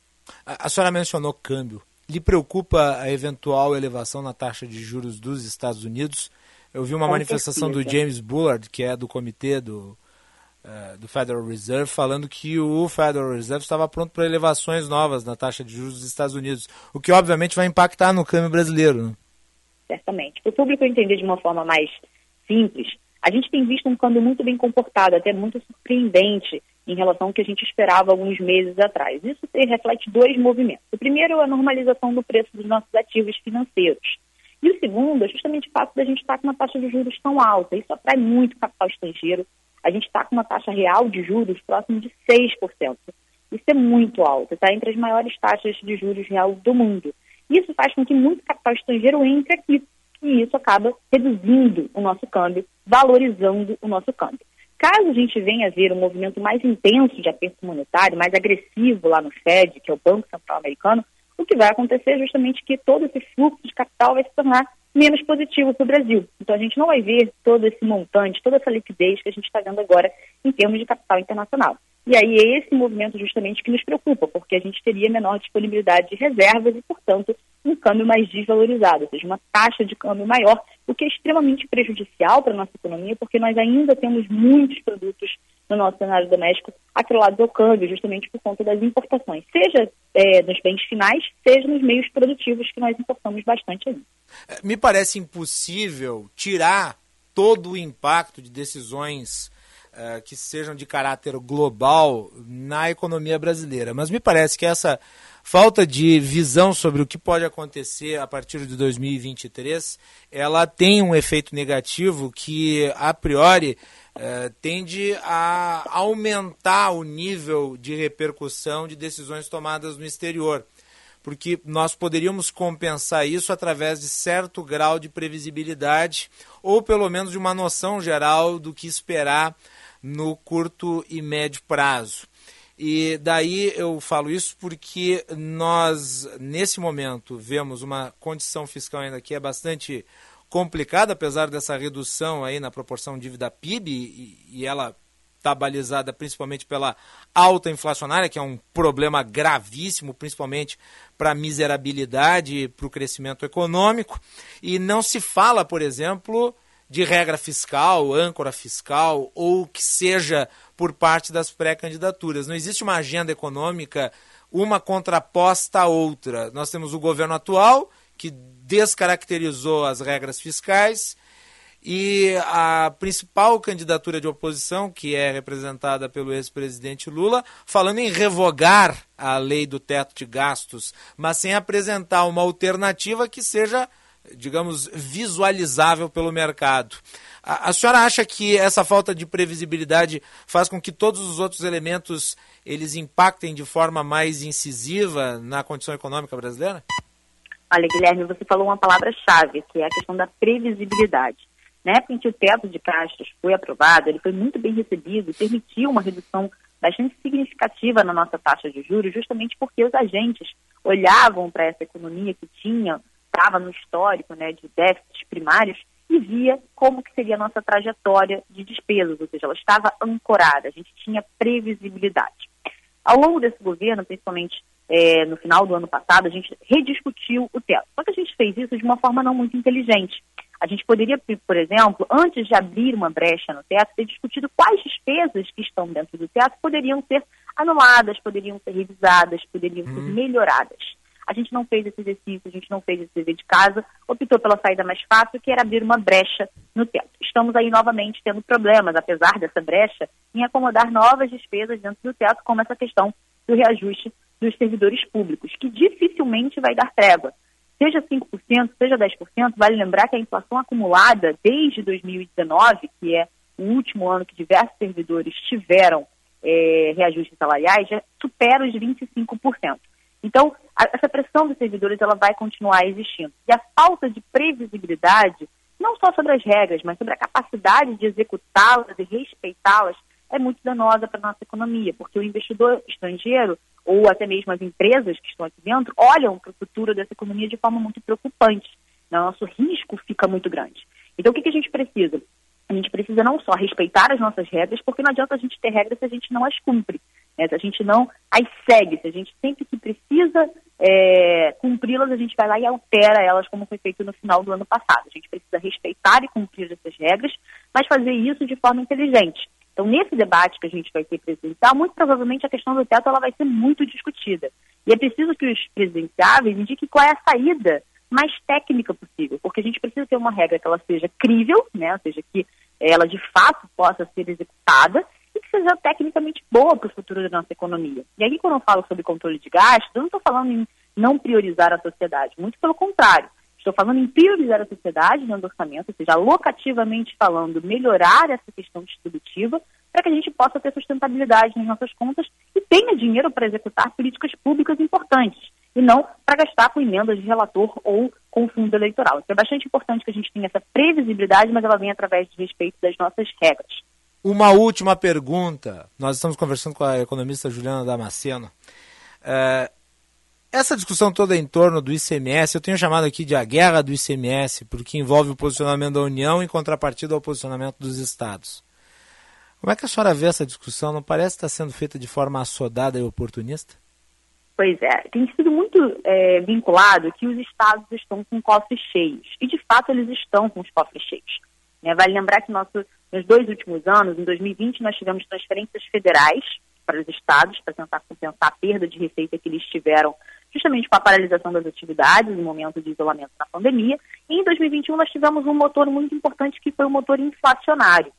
A, a senhora mencionou câmbio. Lhe preocupa a eventual elevação na taxa de juros dos Estados Unidos? Eu vi uma Com manifestação certeza. do James Bullard, que é do comitê do, uh, do Federal Reserve, falando que o Federal Reserve estava pronto para elevações novas na taxa de juros dos Estados Unidos, o que obviamente vai impactar no câmbio brasileiro. Né? certamente. Para o público entender de uma forma mais simples, a gente tem visto um câmbio muito bem comportado, até muito surpreendente em relação ao que a gente esperava alguns meses atrás. Isso reflete dois movimentos. O primeiro é a normalização do preço dos nossos ativos financeiros. E o segundo é justamente o fato da gente estar com uma taxa de juros tão alta. Isso atrai muito capital estrangeiro. A gente está com uma taxa real de juros próximo de 6%. Isso é muito alto, está entre as maiores taxas de juros real do mundo. Isso faz com que muito capital estrangeiro entre aqui e isso acaba reduzindo o nosso câmbio, valorizando o nosso câmbio. Caso a gente venha a ver um movimento mais intenso de aperto monetário, mais agressivo lá no Fed, que é o Banco Central Americano, o que vai acontecer é justamente que todo esse fluxo de capital vai se tornar menos positivo para o Brasil. Então a gente não vai ver todo esse montante, toda essa liquidez que a gente está vendo agora em termos de capital internacional. E aí é esse movimento justamente que nos preocupa, porque a gente teria menor disponibilidade de reservas e, portanto, um câmbio mais desvalorizado, ou seja, uma taxa de câmbio maior, o que é extremamente prejudicial para a nossa economia, porque nós ainda temos muitos produtos no nosso cenário doméstico atrelados ao câmbio, justamente por conta das importações, seja é, nos bens finais, seja nos meios produtivos, que nós importamos bastante ainda. É, me parece impossível tirar todo o impacto de decisões uh, que sejam de caráter global na economia brasileira. Mas me parece que essa falta de visão sobre o que pode acontecer a partir de 2023, ela tem um efeito negativo que, a priori, uh, tende a aumentar o nível de repercussão de decisões tomadas no exterior porque nós poderíamos compensar isso através de certo grau de previsibilidade ou pelo menos de uma noção geral do que esperar no curto e médio prazo. E daí eu falo isso porque nós, nesse momento, vemos uma condição fiscal ainda que é bastante complicada, apesar dessa redução aí na proporção dívida PIB, e, ela está balizada principalmente pela alta inflacionária, que é um problema gravíssimo, principalmente para a miserabilidade e para o crescimento econômico. E não se fala, por exemplo, de regra fiscal, âncora fiscal, ou que seja por parte das pré-candidaturas. Não existe uma agenda econômica, uma contraposta à outra. Nós temos o governo atual, que descaracterizou as regras fiscais, e a principal candidatura de oposição, que é representada pelo ex-presidente Lula, falando em revogar a lei do teto de gastos, mas sem apresentar uma alternativa que seja digamos, visualizável pelo mercado. A, senhora acha que essa falta de previsibilidade faz com que todos os outros elementos eles impactem de forma mais incisiva na condição econômica brasileira? Olha, Guilherme, você falou uma palavra-chave, que é a questão da previsibilidade. Na época em que o teto de caixas foi aprovado, ele foi muito bem recebido e permitiu uma redução bastante significativa na nossa taxa de juros, justamente porque os agentes olhavam para essa economia que tinha, estava no histórico né, de déficits primários e via como que seria a nossa trajetória de despesas, ou seja, ela estava ancorada, a gente tinha previsibilidade. Ao longo desse governo, principalmente é, no final do ano passado, a gente rediscutiu o teto. Só que a gente fez isso de uma forma não muito inteligente. A gente poderia, por exemplo, antes de abrir uma brecha no teto, ter discutido quais despesas que estão dentro do teto poderiam ser anuladas, poderiam ser revisadas, poderiam ser uhum. melhoradas. A gente não fez esse exercício, a gente não fez esse dever de casa, optou pela saída mais fácil, que era abrir uma brecha no teto. Estamos aí novamente tendo problemas, apesar dessa brecha, em acomodar novas despesas dentro do teto, como essa questão do reajuste dos servidores públicos, que dificilmente vai dar trégua. Seja 5%, seja 10%, vale lembrar que a inflação acumulada desde 2019, que é o último ano que diversos servidores tiveram é, reajustes salariais, já supera os 25%. Então, a, essa pressão dos servidores ela vai continuar existindo. E a falta de previsibilidade, não só sobre as regras, mas sobre a capacidade de executá-las e respeitá-las, é muito danosa para a nossa economia, porque o investidor estrangeiro, ou até mesmo as empresas que estão aqui dentro, olham para o futuro dessa economia de forma muito preocupante. O nosso risco fica muito grande. Então, o que, que a gente precisa? A gente precisa não só respeitar as nossas regras, porque não adianta a gente ter regras se a gente não as cumpre. Né? Se a gente não as segue, se a gente sempre que precisa é, cumpri-las, a gente vai lá e altera elas, como foi feito no final do ano passado. A gente precisa respeitar e cumprir essas regras, mas fazer isso de forma inteligente. Então, nesse debate que a gente vai ter presidencial, muito provavelmente a questão do teto ela vai ser muito discutida. E é preciso que os presidenciáveis indiquem qual é a saída mais técnica possível, porque a gente precisa ter uma regra que ela seja crível, né, ou seja, que ela de fato possa ser executada e que seja tecnicamente boa para o futuro da nossa economia. E aí, quando eu falo sobre controle de gastos, eu não estou falando em não priorizar a sociedade, muito pelo contrário. Estou falando em priorizar a sociedade no orçamento, ou seja, locativamente falando, melhorar essa questão distributiva para que a gente possa ter sustentabilidade nas nossas contas e tenha dinheiro para executar políticas públicas importantes e não para gastar com emendas de relator ou com fundo eleitoral. Então é bastante importante que a gente tenha essa previsibilidade, mas ela vem através de respeito das nossas regras. Uma última pergunta. Nós estamos conversando com a economista Juliana Damasceno. É, essa discussão toda em torno do ICMS, eu tenho chamado aqui de a guerra do ICMS, porque envolve o posicionamento da União em contrapartida ao posicionamento dos estados. Como é que a senhora vê essa discussão? Não parece estar sendo feita de forma assodada e oportunista? Pois é, tem sido muito é, vinculado que os estados estão com cofres cheios. E, de fato, eles estão com os cofres cheios. Né? Vale lembrar que nosso, nos dois últimos anos, em 2020, nós tivemos transferências federais para os estados para tentar compensar a perda de receita que eles tiveram justamente com a paralisação das atividades no momento de isolamento da pandemia. E em 2021 nós tivemos um motor muito importante que foi o motor inflacionário.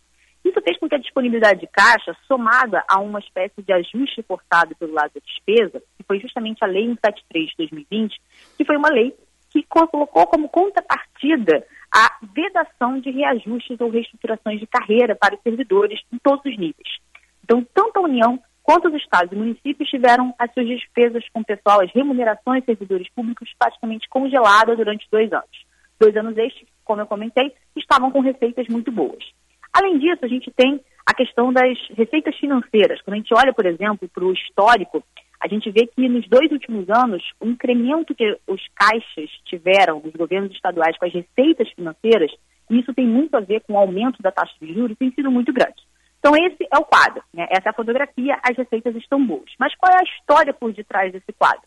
Isso fez com que a disponibilidade de caixa, somada a uma espécie de ajuste forçado pelo lado da despesa, que foi justamente a Lei 173 de 2020, que foi uma lei que colocou como contrapartida a vedação de reajustes ou reestruturações de carreira para os servidores em todos os níveis. Então, tanto a União quanto os estados e municípios tiveram as suas despesas com pessoal, as remunerações de servidores públicos praticamente congeladas durante dois anos. Dois anos estes, como eu comentei, estavam com receitas muito boas. Além disso, a gente tem a questão das receitas financeiras. Quando a gente olha, por exemplo, para o histórico, a gente vê que nos dois últimos anos, o incremento que os caixas tiveram dos governos estaduais com as receitas financeiras, e isso tem muito a ver com o aumento da taxa de juros, tem sido muito grande. Então, esse é o quadro, né? essa é a fotografia, as receitas estão boas. Mas qual é a história por detrás desse quadro?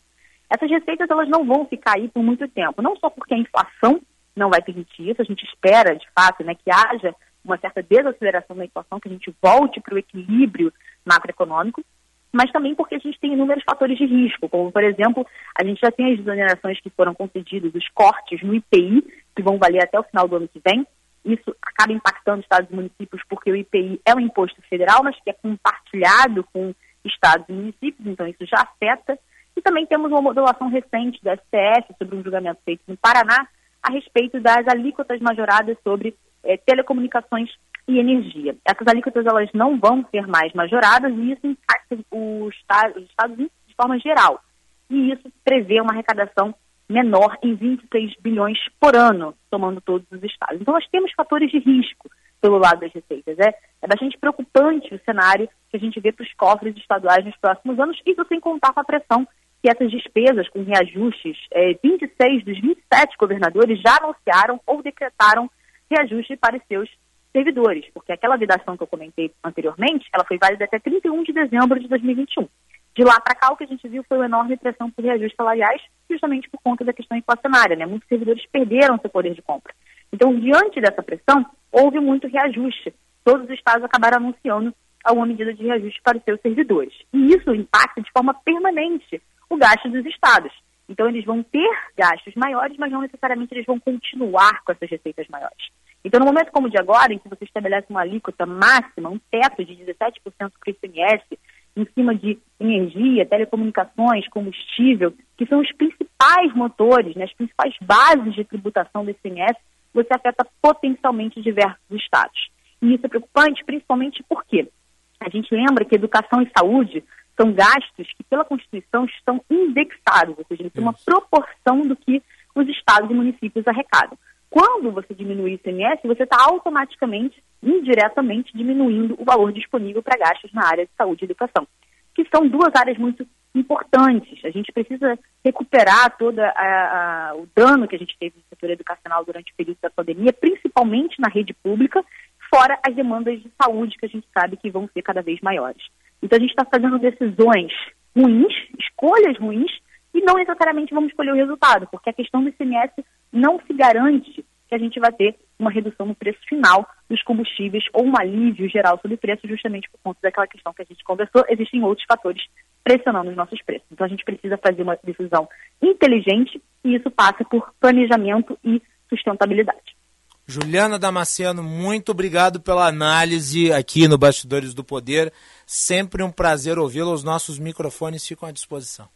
Essas receitas elas não vão ficar aí por muito tempo, não só porque a inflação não vai permitir isso, a gente espera, de fato, né, que haja uma certa desaceleração da inflação, que a gente volte para o equilíbrio macroeconômico, mas também porque a gente tem inúmeros fatores de risco, como, por exemplo, a gente já tem as exonerações que foram concedidas, os cortes no IPI, que vão valer até o final do ano que vem, isso acaba impactando estados e municípios porque o IPI é um imposto federal, mas que é compartilhado com estados e municípios, então isso já afeta. E também temos uma modulação recente da STF sobre um julgamento feito no Paraná a respeito das alíquotas majoradas sobre eh, telecomunicações e energia. Essas alíquotas elas não vão ser mais majoradas e isso impacta os estados de forma geral. E isso prevê uma arrecadação menor em 26 bilhões por ano, somando todos os estados. Então, nós temos fatores de risco pelo lado das receitas. É, é bastante preocupante o cenário que a gente vê para os cofres estaduais nos próximos anos, isso sem contar com a pressão que essas despesas com reajustes, é, 26 dos 27 governadores já anunciaram ou decretaram reajuste para os seus servidores, porque aquela vedação que eu comentei anteriormente, ela foi válida até 31 de dezembro de 2021. De lá para cá, o que a gente viu foi uma enorme pressão por reajustes salariais, justamente por conta da questão inflacionária, né? Muitos servidores perderam seu poder de compra. Então, diante dessa pressão, houve muito reajuste. Todos os estados acabaram anunciando alguma medida de reajuste para os seus servidores. E isso impacta de forma permanente o gasto dos estados. Então, eles vão ter gastos maiores, mas não necessariamente eles vão continuar com essas receitas maiores. Então, no momento como o de agora, em que você estabelece uma alíquota máxima, um teto de 17% para o ICMS, em cima de energia, telecomunicações, combustível, que são os principais motores, né, as principais bases de tributação do ICMS, você afeta potencialmente diversos estados. E isso é preocupante, principalmente porque a gente lembra que educação e saúde são gastos que, pela Constituição, estão indexados, ou seja, têm uma proporção do que os estados e municípios arrecadam. Quando você diminui o ICMS, você está automaticamente, indiretamente, diminuindo o valor disponível para gastos na área de saúde e educação, que são duas áreas muito importantes. A gente precisa recuperar todo o dano que a gente teve no setor educacional durante o período da pandemia, principalmente na rede pública, fora as demandas de saúde que a gente sabe que vão ser cada vez maiores. Então a gente está fazendo decisões ruins, escolhas ruins, e não necessariamente vamos escolher o resultado, porque a questão do ICMS não se garante que a gente vai ter uma redução no preço final dos combustíveis ou um alívio geral sobre preço, justamente por conta daquela questão que a gente conversou. Existem outros fatores pressionando os nossos preços. Então a gente precisa fazer uma decisão inteligente e isso passa por planejamento e sustentabilidade. Juliana Damasceno, muito obrigado pela análise aqui no Bastidores do Poder. Sempre um prazer ouvi-la. Os nossos microfones ficam à disposição.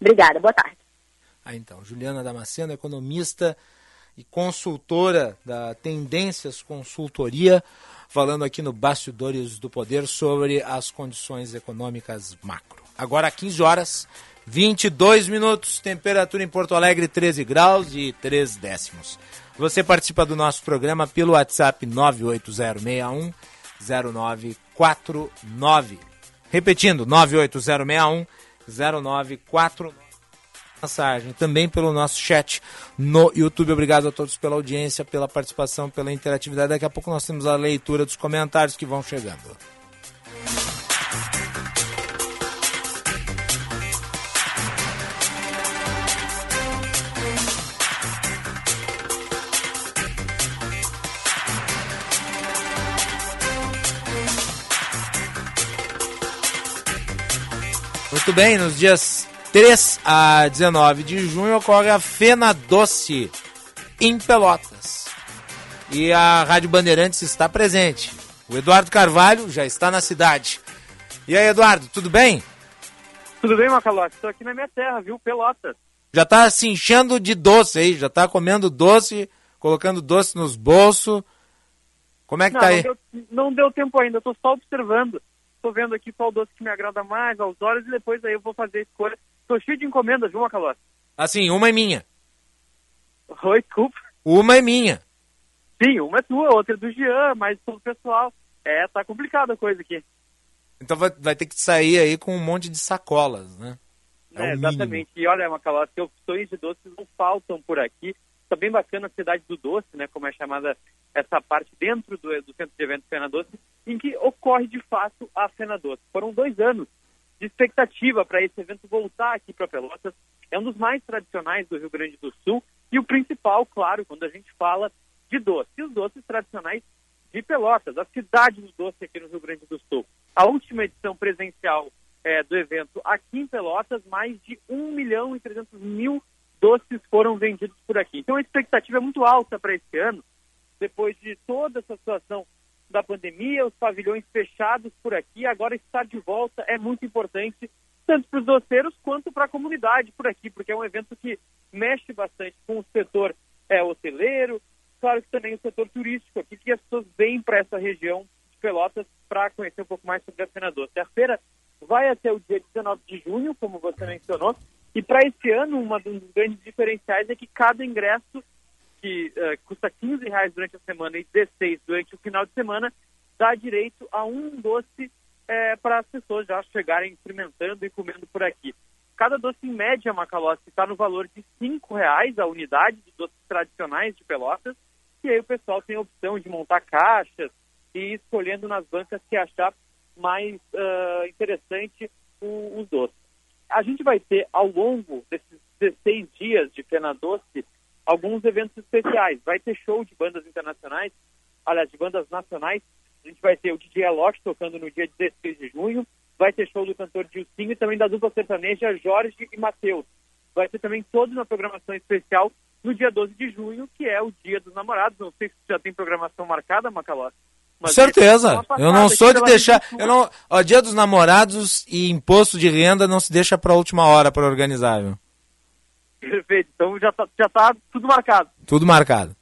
Obrigada, boa tarde. Ah, então, Juliana Damasceno, economista e consultora da Tendências Consultoria, falando aqui no Bastidores do Poder sobre as condições econômicas macro. Agora 15 horas 22 minutos, temperatura em Porto Alegre 13 graus e 3 décimos. Você participa do nosso programa pelo WhatsApp 98061 0949. Repetindo, 98061 0949. Mensagem também pelo nosso chat no YouTube. Obrigado a todos pela audiência, pela participação, pela interatividade. Daqui a pouco nós temos a leitura dos comentários que vão chegando. Muito bem, nos dias 3 a 19 de junho ocorre a Fena Doce em Pelotas. E a Rádio Bandeirantes está presente. O Eduardo Carvalho já está na cidade. E aí, Eduardo, tudo bem? Tudo bem, Macalote? Estou aqui na minha terra, viu? Pelotas. Já está se enchendo de doce aí, já está comendo doce, colocando doce nos bolsos. Como é que não, tá não aí? Deu, não deu tempo ainda, estou só observando tô vendo aqui qual doce que me agrada mais aos olhos e depois aí eu vou fazer a escolha. Tô cheio de encomendas, viu, Macalós? Assim, uma é minha. Oi, desculpa. Uma é minha. Sim, uma é tua, outra é do Jean, mas todo pessoal. É, tá complicada a coisa aqui. Então vai, vai ter que sair aí com um monte de sacolas, né? É, é exatamente. E olha, Macalós, que opções de doces não faltam por aqui. Tá bem bacana a cidade do doce, né? Como é chamada essa parte dentro do, do centro de eventos Fena Doce, em que ocorre de fato a Fena Doce. Foram dois anos de expectativa para esse evento voltar aqui para Pelotas. É um dos mais tradicionais do Rio Grande do Sul e o principal, claro, quando a gente fala de doce. E os doces tradicionais de Pelotas, a cidade do doce aqui no Rio Grande do Sul. A última edição presencial é, do evento aqui em Pelotas, mais de 1 milhão e 300 mil doces foram vendidos por aqui. Então a expectativa é muito alta para esse ano depois de toda essa situação da pandemia, os pavilhões fechados por aqui, agora estar de volta é muito importante, tanto para os doceiros quanto para a comunidade por aqui, porque é um evento que mexe bastante com o setor é, hoteleiro, claro que também o setor turístico aqui, que as pessoas vêm para essa região de Pelotas para conhecer um pouco mais sobre a Senador. A feira vai até o dia 19 de junho, como você mencionou, E para esse ano, uma dos grandes diferenciais é que cada ingresso que uh, custa 15 reais durante a semana e 16 durante o final de semana dá direito a um doce é, para as pessoas já chegarem experimentando e comendo por aqui. Cada doce, em média, Macalossi, está no valor de R$ reais a unidade de doces tradicionais de Pelotas, e aí o pessoal tem a opção de montar caixas e ir escolhendo nas bancas que achar mais uh, interessante os doces. A gente vai ter, ao longo desses 16 dias de Pena Doce, alguns eventos especiais. Vai ter show de bandas internacionais, aliás, de bandas nacionais. A gente vai ter o DJ Alok tocando no dia 16 de junho. Vai ter show do cantor Dilcinho e também da dupla sertaneja Jorge e Matheus. Vai ter também toda uma programação especial no dia 12 de junho, que é o dia dos namorados. Não sei se já tem programação marcada, Macalossi. Com certeza. Eu não sou de deixar. Eu não, ó, dia dos namorados e imposto de renda não se deixa para a última hora para organizar, viu? Perfeito. Então já tá, já tá tudo marcado. Tudo marcado.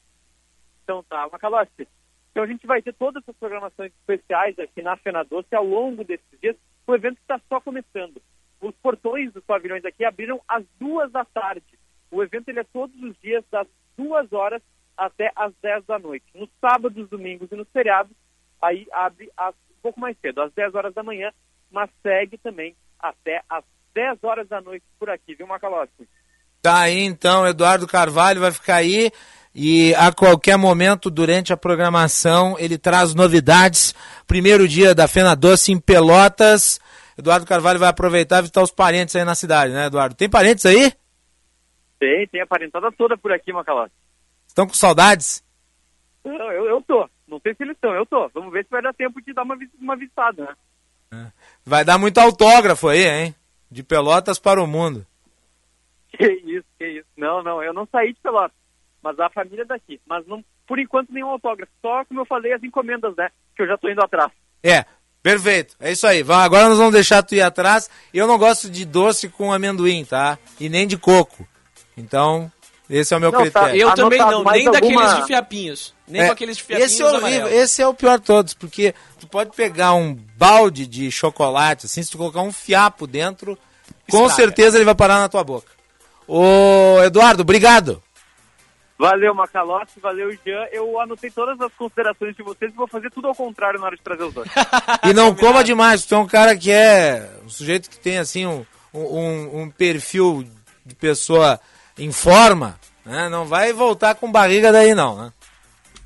Então tá, Macalossi. Então a gente vai ter todas essas programações especiais aqui na Fena Doce ao longo desses dias. O evento está só começando. Os portões dos pavilhões aqui abriram às duas da tarde. O evento ele é todos os dias das duas horas até às 10 da noite. Nos sábados, domingos e nos feriados, aí abre às, um pouco mais cedo, às 10 horas da manhã, mas segue também até às 10 horas da noite por aqui, viu, Macalossi? Tá aí então, Eduardo Carvalho vai ficar aí e a qualquer momento durante a programação ele traz novidades. Primeiro dia da Fena Doce em Pelotas. Eduardo Carvalho vai aproveitar e visitar os parentes aí na cidade, né, Eduardo? Tem parentes aí? Tem, tem a parentada toda por aqui, Macalossi. Estão com saudades? Eu, eu, eu, tô. Não sei se eles estão, eu tô. Vamos ver se vai dar tempo de dar uma, uma visitada, né? É. Vai dar muito autógrafo aí, hein? De Pelotas para o mundo. *laughs* Que isso, que isso. Não, não, eu não saí de Pelotas, mas a família é daqui. Mas não, por enquanto nenhum autógrafo. Só, como eu falei, as encomendas, né? Que eu já tô indo atrás. É, perfeito. É isso aí. Agora nós vamos deixar tu ir atrás. Eu não gosto de doce com amendoim, tá? E nem de coco. Então, esse é o meu não, tá. critério. Tá, eu também não, nem alguma... daqueles de fiapinhos. Nem é, com aqueles de fiapinhos esse é horrível, Esse é o pior de todos, porque tu pode pegar um balde de chocolate, assim, se tu colocar um fiapo dentro, com certeza ele vai parar na tua boca. Ô, Eduardo, obrigado. Valeu, Macalossi, valeu, Jean. Eu anotei todas as considerações de vocês e vou fazer tudo ao contrário na hora de trazer os dois. *laughs* e não coma demais, tu é um cara que é um sujeito que tem, assim, um, um, um perfil de pessoa em forma, né? Não vai voltar com barriga daí não, né?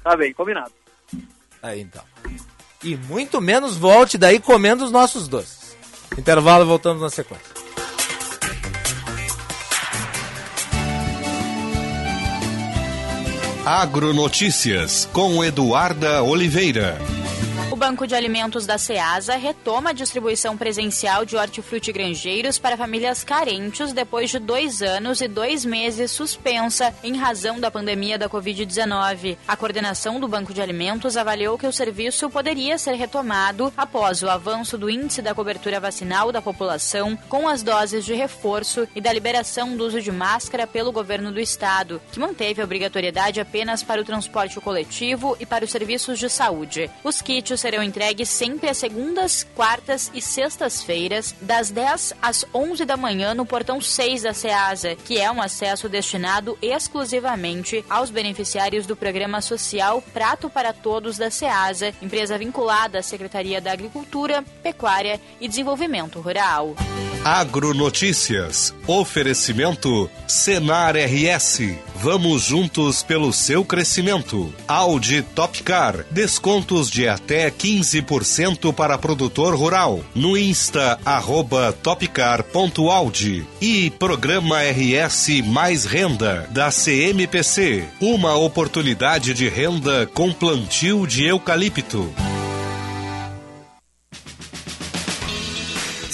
Tá bem, combinado. Aí então. E muito menos volte daí comendo os nossos doces. Intervalo, voltamos na sequência. Agronotícias com Eduarda Oliveira. Banco de Alimentos da Ceasa retoma a distribuição presencial de hortifruti granjeiros para famílias carentes depois de dois anos e dois meses suspensa em razão da pandemia da Covid-19. A coordenação do Banco de Alimentos avaliou que o serviço poderia ser retomado após o avanço do índice da cobertura vacinal da população com as doses de reforço e da liberação do uso de máscara pelo governo do estado, que manteve a obrigatoriedade apenas para o transporte coletivo e para os serviços de saúde. Os kits serão entregues sempre às segundas, quartas e sextas-feiras, das 10 às 11 da manhã no portão 6 da SEASA, que é um acesso destinado exclusivamente aos beneficiários do programa social Prato para Todos da SEASA, empresa vinculada à Secretaria da Agricultura, Pecuária e Desenvolvimento Rural. Agronotícias. Oferecimento Senar RS. Vamos juntos pelo seu crescimento. Audi Topcar. Descontos de até 15% para produtor rural. No Insta, arroba topcar.audi. E Programa RS Mais Renda, da CMPC. Uma oportunidade de renda com plantio de eucalipto.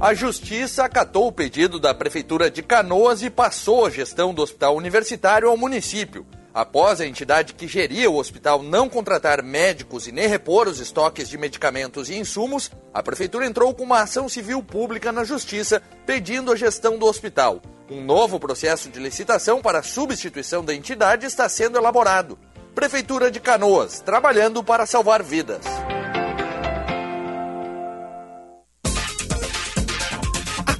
A Justiça acatou o pedido da Prefeitura de Canoas e passou a gestão do hospital universitário ao município. Após a entidade que geria o hospital não contratar médicos e nem repor os estoques de medicamentos e insumos, a Prefeitura entrou com uma ação civil pública na Justiça pedindo a gestão do hospital. Um novo processo de licitação para a substituição da entidade está sendo elaborado. Prefeitura de Canoas, trabalhando para salvar vidas.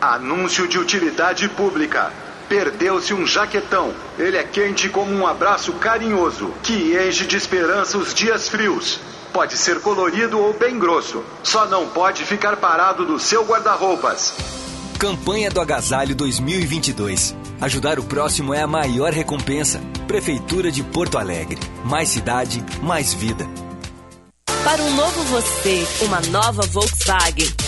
Anúncio de utilidade pública. Perdeu-se um jaquetão. Ele é quente como um abraço carinhoso, que enche de esperança os dias frios. Pode ser colorido ou bem grosso. Só não pode ficar parado no seu guarda-roupas. Campanha do Agasalho 2022. Ajudar o próximo é a maior recompensa. Prefeitura de Porto Alegre. Mais cidade, mais vida. Para um novo você, uma nova Volkswagen.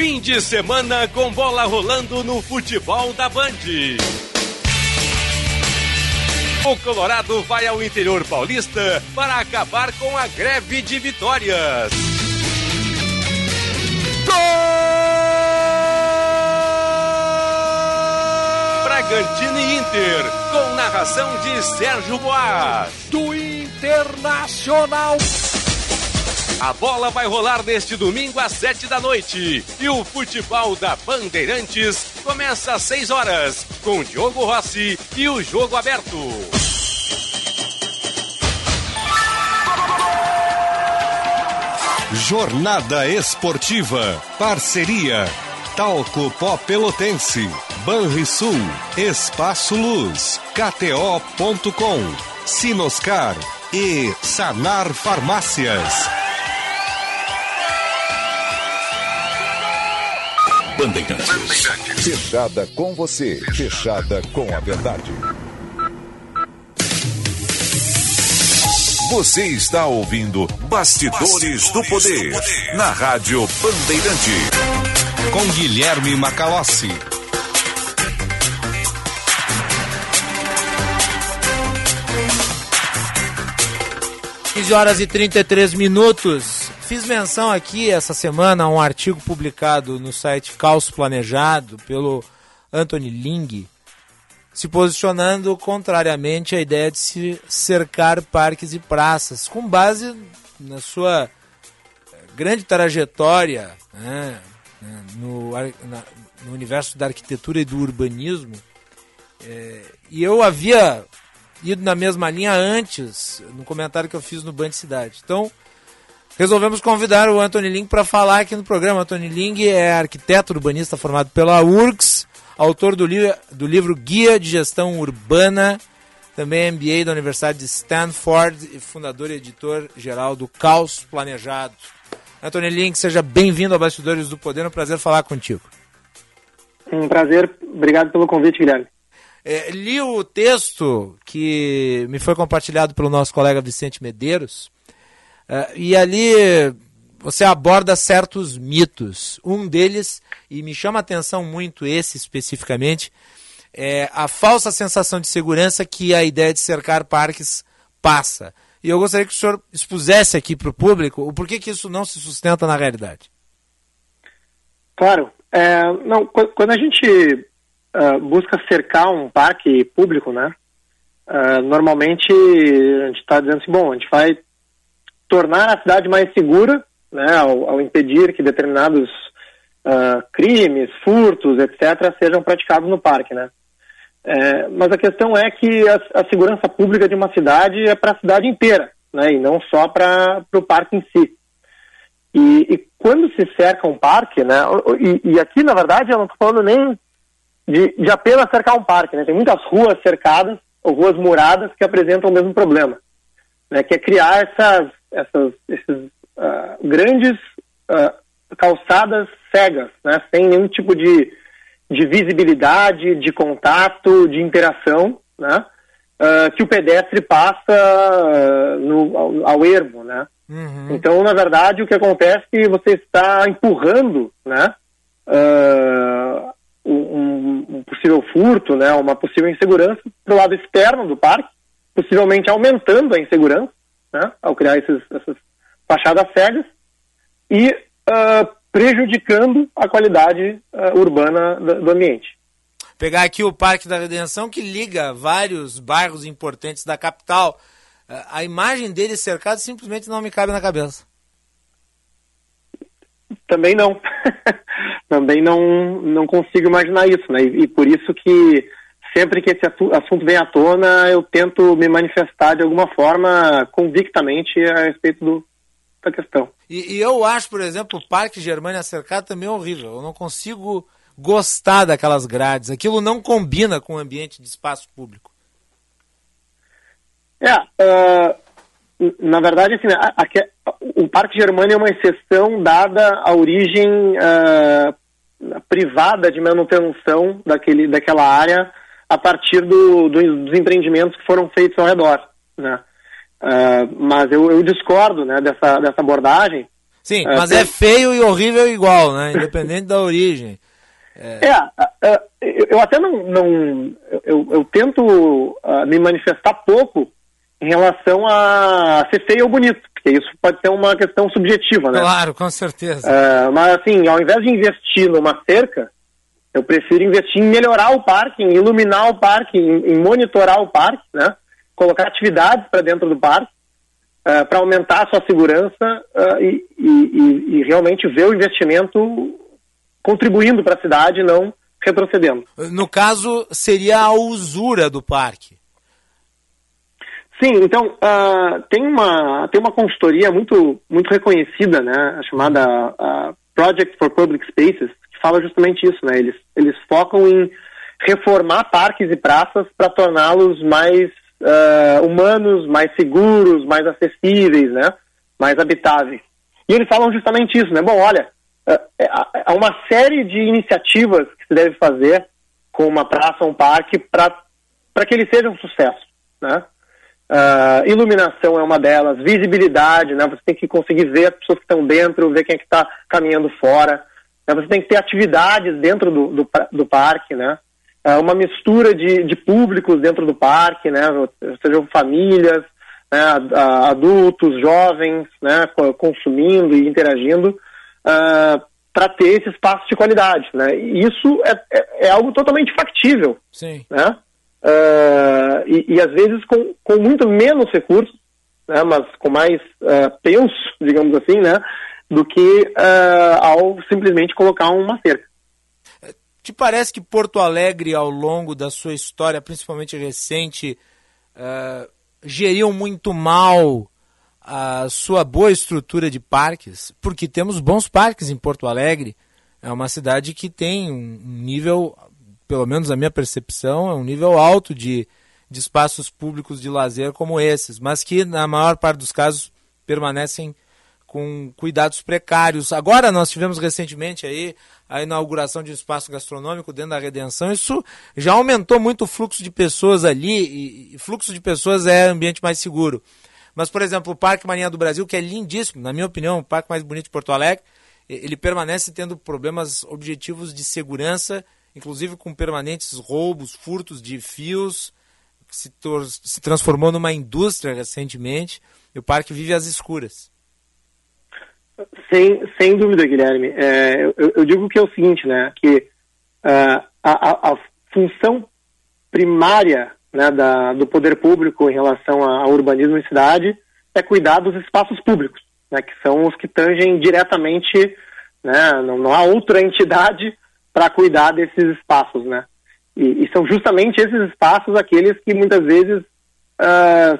Fim de semana com bola rolando no futebol da Band. O Colorado vai ao interior paulista para acabar com a greve de vitórias. Gol! Bragantino e Inter, com narração de Sérgio Boas. Do Internacional. A bola vai rolar neste domingo às sete da noite. E o futebol da Bandeirantes começa às seis horas, com Diogo Rossi e o jogo aberto. Jornada Esportiva. Parceria. Talco Pó Pelotense. Banrisul. Espaço Luz. KTO.com. Sinoscar. E Sanar Farmácias. Bandeirantes. Fechada com você, fechada com a verdade. Você está ouvindo Bastidores, Bastidores do, poder, do Poder na Rádio Bandeirante. Com Guilherme Macalossi. horas e 33 minutos fiz menção aqui essa semana a um artigo publicado no site Calço Planejado pelo Anthony Ling, se posicionando contrariamente à ideia de se cercar parques e praças, com base na sua grande trajetória né, no, na, no, universo da arquitetura e do urbanismo. É, e eu havia ido na mesma linha antes, no comentário que eu fiz no Band Cidade. Então, resolvemos convidar o Anthony Ling para falar aqui no programa. Anthony Ling é arquiteto urbanista formado pela URGS, autor do, li do livro Guia de Gestão Urbana, também é MBA da Universidade de Stanford e fundador e editor geral do Caos Planejado. Anthony Ling, seja bem-vindo ao Bastidores do Poder, é um prazer falar contigo. Um prazer, obrigado pelo convite, Guilherme. É, li o texto que me foi compartilhado pelo nosso colega Vicente Medeiros, e ali você aborda certos mitos. Um deles, e me chama a atenção muito esse especificamente, é a falsa sensação de segurança que a ideia de cercar parques passa. E eu gostaria que o senhor expusesse aqui para o público o porquê que isso não se sustenta na realidade. Claro. É, não, quando a gente uh, busca cercar um parque público, né, uh, normalmente a gente está dizendo assim, bom, a gente vai tornar a cidade mais segura, né, ao, ao impedir que determinados uh, crimes, furtos, etc., sejam praticados no parque, né. É, mas a questão é que a, a, segurança pública de uma cidade é para a cidade inteira, né, e não só para o parque em si. E, e, quando se cerca um parque, né, e, e aqui na verdade eu não estou falando nem de, de, apenas cercar um parque, né, tem muitas ruas cercadas ou ruas muradas que apresentam o mesmo problema, né, que é criar essas, essas esses uh, grandes uh, calçadas cegas, né, sem nenhum tipo de de visibilidade, de contato, de interação, né? Uh, que o pedestre passa no, ao, ao, ermo, né? Uhum. Então, na verdade, o que acontece é que você está empurrando, né? Um, um, possível furto, né? Uma possível insegurança para o lado externo do parque, possivelmente aumentando a insegurança, né? Ao criar esses, essas fachadas cegas e prejudicando a qualidade uh, urbana do, do ambiente. Pegar aqui o Parque da Redenção, que liga vários bairros importantes da capital. Uh, a imagem dele cercado simplesmente não me cabe na cabeça. Também não. *laughs* Também não, não consigo imaginar isso, né? E, e, por isso que sempre que esse assunto vem à tona, eu tento me manifestar de alguma forma convictamente a respeito do, da questão. E, e, eu acho, por exemplo, o Parque Germânia Cercado também é horrível. Eu não consigo gostar daquelas grades. Aquilo não combina com o ambiente de espaço público. É, uh, na verdade, assim, a, a, o Parque Germânia é uma exceção dada a origem uh, privada de manutenção daquele, daquela área a partir do, do, dos empreendimentos que foram feitos ao redor, né? Uh, mas eu, eu, discordo né, dessa, dessa abordagem. Sim, uh, mas é feio e horrível igual, né? Independente da origem. É, é uh, eu até não. não eu, eu tento me manifestar pouco em relação a ser feio ou bonito, porque isso pode ser uma questão subjetiva, né? Claro, com certeza. mas assim, ao invés de investir numa cerca, eu prefiro investir em melhorar o parque, em iluminar o parque, em, em monitorar o parque, né? colocar atividades para dentro do parque, uh, para aumentar a sua segurança uh, e, e, e, realmente ver o investimento contribuindo para a cidade, não retrocedendo. No caso, seria a usura do parque. Sim, então uh, tem uma tem uma consultoria muito muito reconhecida, né, chamada Project for Public Spaces, fala justamente isso, né? Eles eles focam em reformar parques e praças para torná-los mais uh, humanos, mais seguros, mais acessíveis, né? Mais habitáveis. E eles falam justamente isso, né? Bom, olha, uh, há uma série de iniciativas que se deve fazer com uma praça, um parque, para que ele seja um sucesso, né? Uh, iluminação é uma delas, visibilidade, né? Você tem que conseguir ver as pessoas que estão dentro, ver quem é que está caminhando fora. Né? Você tem que ter atividades dentro do, do, do parque, né? É uma mistura de, de públicos dentro do parque, né, sejam famílias, né, adultos, jovens, né, consumindo e interagindo, uh, ah, para ter esse espaço de qualidade. Né? Isso é, é, é, algo totalmente factível. Sim. Né? Uh, e, e, às vezes com, com muito menos recursos, né, mas com mais uh, penso, digamos assim, né, do que ao simplesmente colocar uma cerca. Te parece que Porto Alegre, ao longo da sua história, principalmente recente, uh, geriu muito mal a sua boa estrutura de parques? Porque temos bons parques em Porto Alegre. É uma cidade que tem um nível, pelo menos a minha percepção, é um nível alto de, de espaços públicos de lazer como esses, mas que na maior parte dos casos permanecem com cuidados precários. Agora nós tivemos recentemente aí a inauguração de um espaço gastronômico dentro da Redenção. Isso já aumentou muito o fluxo de pessoas ali e, fluxo de pessoas é ambiente mais seguro. Mas, por exemplo, o Parque Marinha do Brasil, que é lindíssimo, na minha opinião, o parque mais bonito de Porto Alegre, ele permanece tendo problemas objetivos de segurança inclusive com permanentes roubos, furtos de fios, se, se transformou numa indústria recentemente, e o parque vive às escuras. Sem, sem dúvida, Guilherme. É, eu, eu, digo que é o seguinte, né, que uh, a, a, função primária né, da, do poder público em relação ao urbanismo em cidade é cuidar dos espaços públicos, né, que são os que tangem diretamente, né, não, não há outra entidade para cuidar desses espaços, né. E, e, são justamente esses espaços aqueles que muitas vezes uh,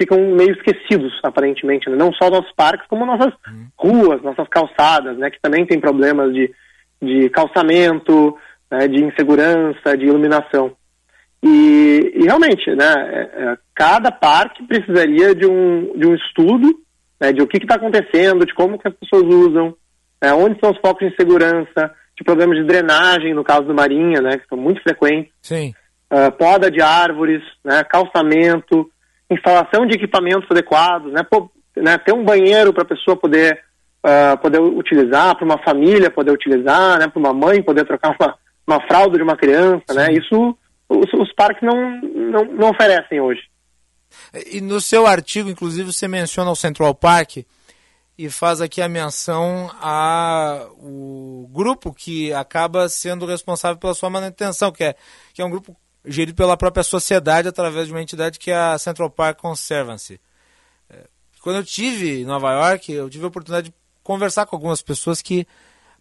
ficam meio esquecidos, aparentemente, né? não só nossos parques, como nossas uhum. ruas, nossas calçadas, né, que também tem problemas de, de calçamento, né, de insegurança, de iluminação. E, e realmente, né, é, é, cada parque precisaria de um, de um estudo né, de o que está acontecendo, de como que as pessoas usam, né, onde são os focos de insegurança, de problemas de drenagem, no caso do Marinha, né, que são muito frequentes. Sim. Uh, poda de árvores, né, calçamento, instalação de equipamentos adequados, né, pô, né? Ter um banheiro para a pessoa poder, uh, poder utilizar, para uma família poder utilizar, né, para uma mãe poder trocar uma, uma fralda de uma criança, né, isso os, os parques não, não, não oferecem hoje. E no seu artigo, inclusive, você menciona o Central Park e faz aqui a menção ao grupo que acaba sendo responsável pela sua manutenção, que é, que é um grupo gerido pela própria sociedade através de uma entidade que é a Central Park Conservancy. É, quando eu tive em Nova York, eu tive a oportunidade de conversar com algumas pessoas que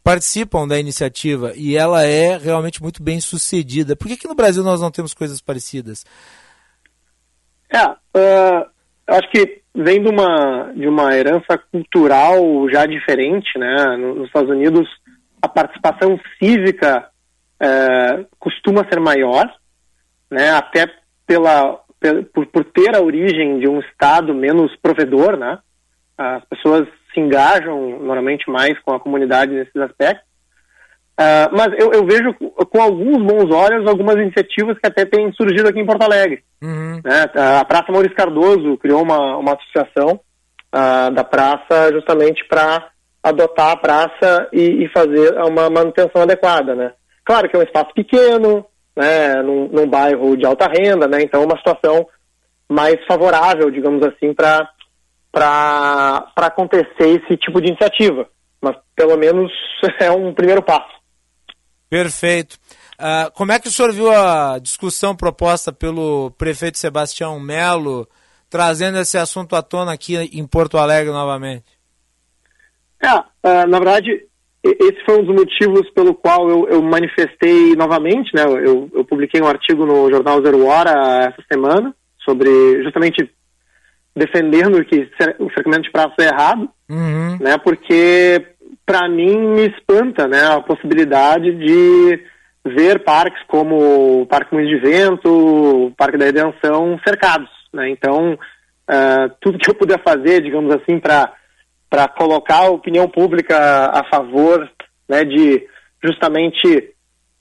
participam da iniciativa e ela é realmente muito bem sucedida. Por que, que no Brasil nós não temos coisas parecidas? É, uh, acho que vem de uma, de uma herança cultural já diferente, né? Nos Estados Unidos, a participação cívica uh, costuma ser maior, né? Até pela, por, por ter a origem de um Estado menos provedor, né? As pessoas se engajam normalmente mais com a comunidade nesses aspectos. Uh, mas eu, eu, vejo com alguns bons olhos algumas iniciativas que até têm surgido aqui em Porto Alegre. Uhum. Né? A Praça Maurício Cardoso criou uma, uma associação uh, da praça justamente para adotar a praça e, e, fazer uma manutenção adequada. Né? Claro que é um espaço pequeno, né? num, num bairro de alta renda, né? então é uma situação mais favorável, digamos assim, para para acontecer esse tipo de iniciativa. Mas pelo menos *laughs* é um primeiro passo. Perfeito. Uh, como é que o senhor viu a discussão proposta pelo prefeito Sebastião Melo, trazendo esse assunto à tona aqui em Porto Alegre novamente? É, uh, na verdade, esse foi um dos motivos pelo qual eu, eu manifestei novamente, né? Eu, eu, publiquei um artigo no jornal Zero Hora essa semana sobre justamente defendendo que o cercamento de praça é errado, uhum. né? Porque para mim me espanta, né, a possibilidade de ver parques como o Parque Moinhos de Vento, o Parque da Redenção cercados, né? Então, uh, tudo que eu puder fazer, digamos assim, para para colocar a opinião pública a favor, né, de justamente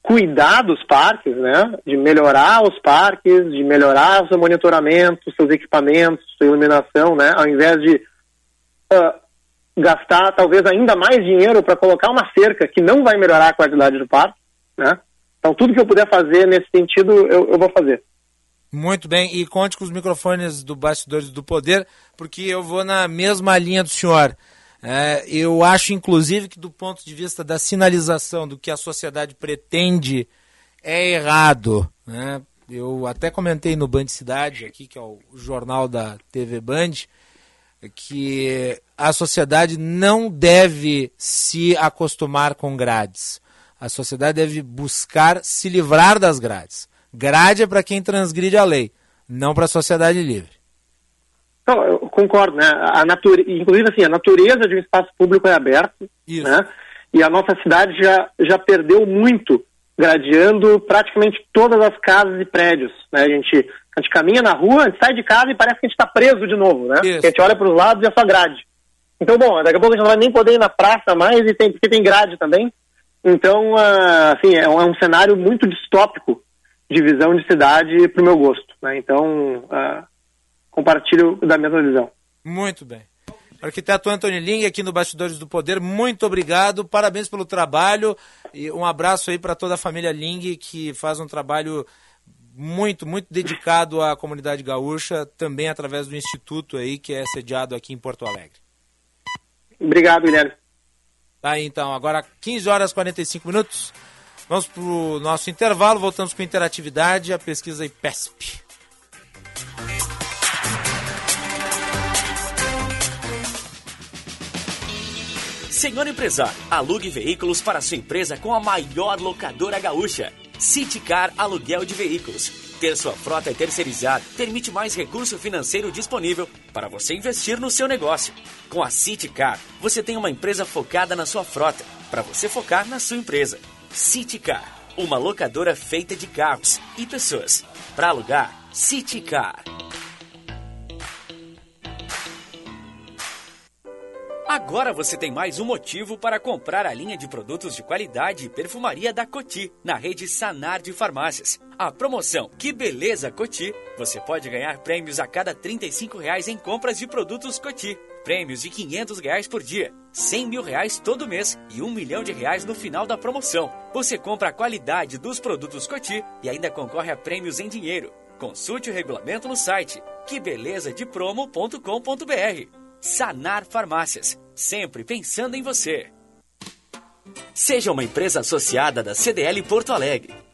cuidar dos parques, né, de melhorar os parques, de melhorar o seu monitoramento, seus equipamentos, sua iluminação, né, ao invés de uh, gastar talvez ainda mais dinheiro para colocar uma cerca que não vai melhorar a qualidade do parque, né. Então tudo que eu puder fazer nesse sentido eu, eu vou fazer. Muito bem, e conte com os microfones do Bastidores do Poder, porque eu vou na mesma linha do senhor. É, eu acho, inclusive, que do ponto de vista da sinalização do que a sociedade pretende, é errado. Né? Eu até comentei no Band Cidade, aqui, que é o jornal da TV Band, que a sociedade não deve se acostumar com grades. A sociedade deve buscar se livrar das grades. Grade é para quem transgride a lei, não para a sociedade livre. Não, eu concordo, né? A nature... Inclusive, assim, a natureza de um espaço público é aberto, Isso. né? E a nossa cidade já, já perdeu muito gradeando praticamente todas as casas e prédios, né? A gente, a gente caminha na rua, a gente sai de casa e parece que a gente está preso de novo, né? Isso. A gente olha para os lados e é só grade. Então, bom, daqui a pouco a gente não vai nem poder ir na praça mais, e tem, porque tem grade também. Então, uh, assim, é um, é um, cenário muito distópico de visão de cidade para o meu gosto, né? Então, uh, compartilho da mesma visão. Muito bem. Arquiteto Antônio Ling, aqui no Bastidores do Poder, muito obrigado, parabéns pelo trabalho e um abraço aí para toda a família Ling, que faz um trabalho muito, muito dedicado à comunidade gaúcha, também através do Instituto aí, que é sediado aqui em Porto Alegre. Obrigado, Guilherme. Tá aí, então, agora 15 horas e 45 minutos. Vamos para o nosso intervalo, voltamos com interatividade, a pesquisa IPESP. Senhor empresário, alugue veículos para sua empresa com a maior locadora gaúcha. Citicar Aluguel de Veículos. Ter sua frota terceirizada permite mais recurso financeiro disponível para você investir no seu negócio. Com a Citicar, você tem uma empresa focada na sua frota, para você focar na sua empresa. Citicar, uma locadora feita de carros e pessoas. Para alugar, Citicar. Agora você tem mais um motivo para comprar a linha de produtos de qualidade e perfumaria da Coti, na rede Sanar de Farmácias. A promoção Que Beleza Coti, você pode ganhar prêmios a cada 35 reais em compras de produtos Coti. Prêmios de 500 reais por dia, 100 mil reais todo mês e um milhão de reais no final da promoção. Você compra a qualidade dos produtos Coti e ainda concorre a prêmios em dinheiro. Consulte o regulamento no site quebelezadepromo.com.br. Sanar Farmácias, sempre pensando em você. Seja uma empresa associada da CDL Porto Alegre.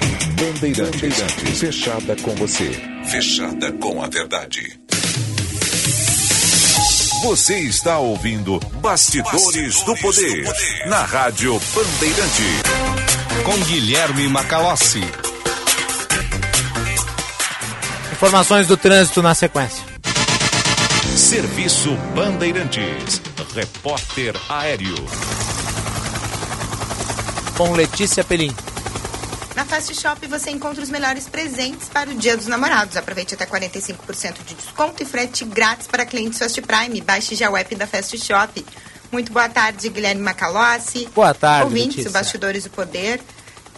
Bandeirantes, Bandeirantes, fechada com você, fechada com a verdade. Você está ouvindo Bastidores, Bastidores do, poder, do, poder, na Rádio Bandeirante. Com Guilherme Macalossi. Informações do trânsito na sequência. Serviço Bandeirantes. Repórter Aéreo. Com Letícia Pelim. Na Fast Shop você encontra os melhores presentes para o Dia dos Namorados. Aproveite até 45% de desconto e frete grátis para clientes Fast Prime. Baixe já o app da Fast Shop. Muito boa tarde, Guilherme Macalossi. Boa tarde, Ouvintes do Bastidores do Poder.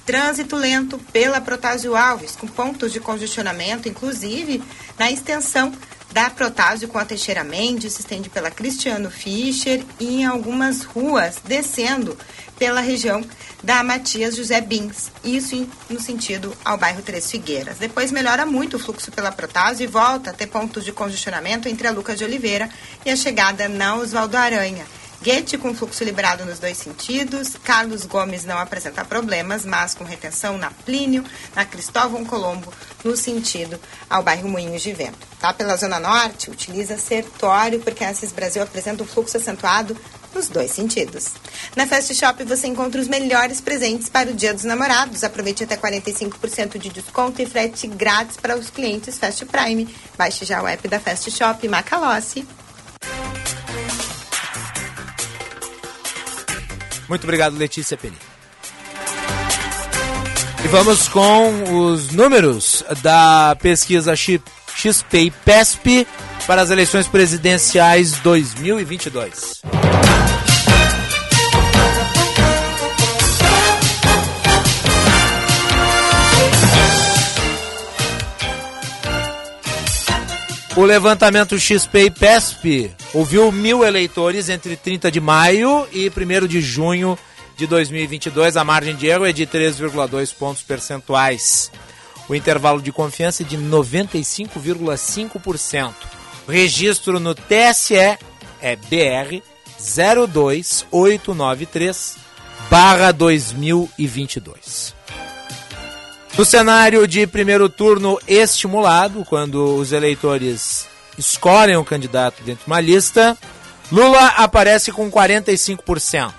Trânsito lento pela Protásio Alves, com pontos de congestionamento, inclusive na extensão da Protásio com a Teixeira Mendes, se estende pela Cristiano Fischer e em algumas ruas descendo pela região da Matias José Bins, isso no sentido ao bairro Três Figueiras. Depois melhora muito o fluxo pela Protásio e volta a ter pontos de congestionamento entre a Lucas de Oliveira e a chegada na Oswaldo Aranha. Guete com fluxo liberado nos dois sentidos. Carlos Gomes não apresenta problemas, mas com retenção na Plínio, na Cristóvão Colombo, no sentido ao bairro Moinhos de Vento. Tá pela Zona Norte, utiliza Sertório, porque a Assis Brasil apresenta um fluxo acentuado nos dois sentidos. Na Fast Shop você encontra os melhores presentes para o Dia dos Namorados. Aproveite até 45% de desconto e frete grátis para os clientes Fast Prime. Baixe já o app da Fast Shop Macalossi. Muito obrigado, Letícia Peni. E vamos com os números da pesquisa XP e PESP para as eleições presidenciais 2022. O levantamento XP e PESP ouviu mil eleitores entre 30 de maio e 1 de junho de 2022. A margem de erro é de 3,2 pontos percentuais. O intervalo de confiança é de 95,5%. O registro no TSE é BR 02893 barra 2022. No cenário de primeiro turno estimulado, quando os eleitores escolhem o um candidato dentro de uma lista, Lula aparece com 45%,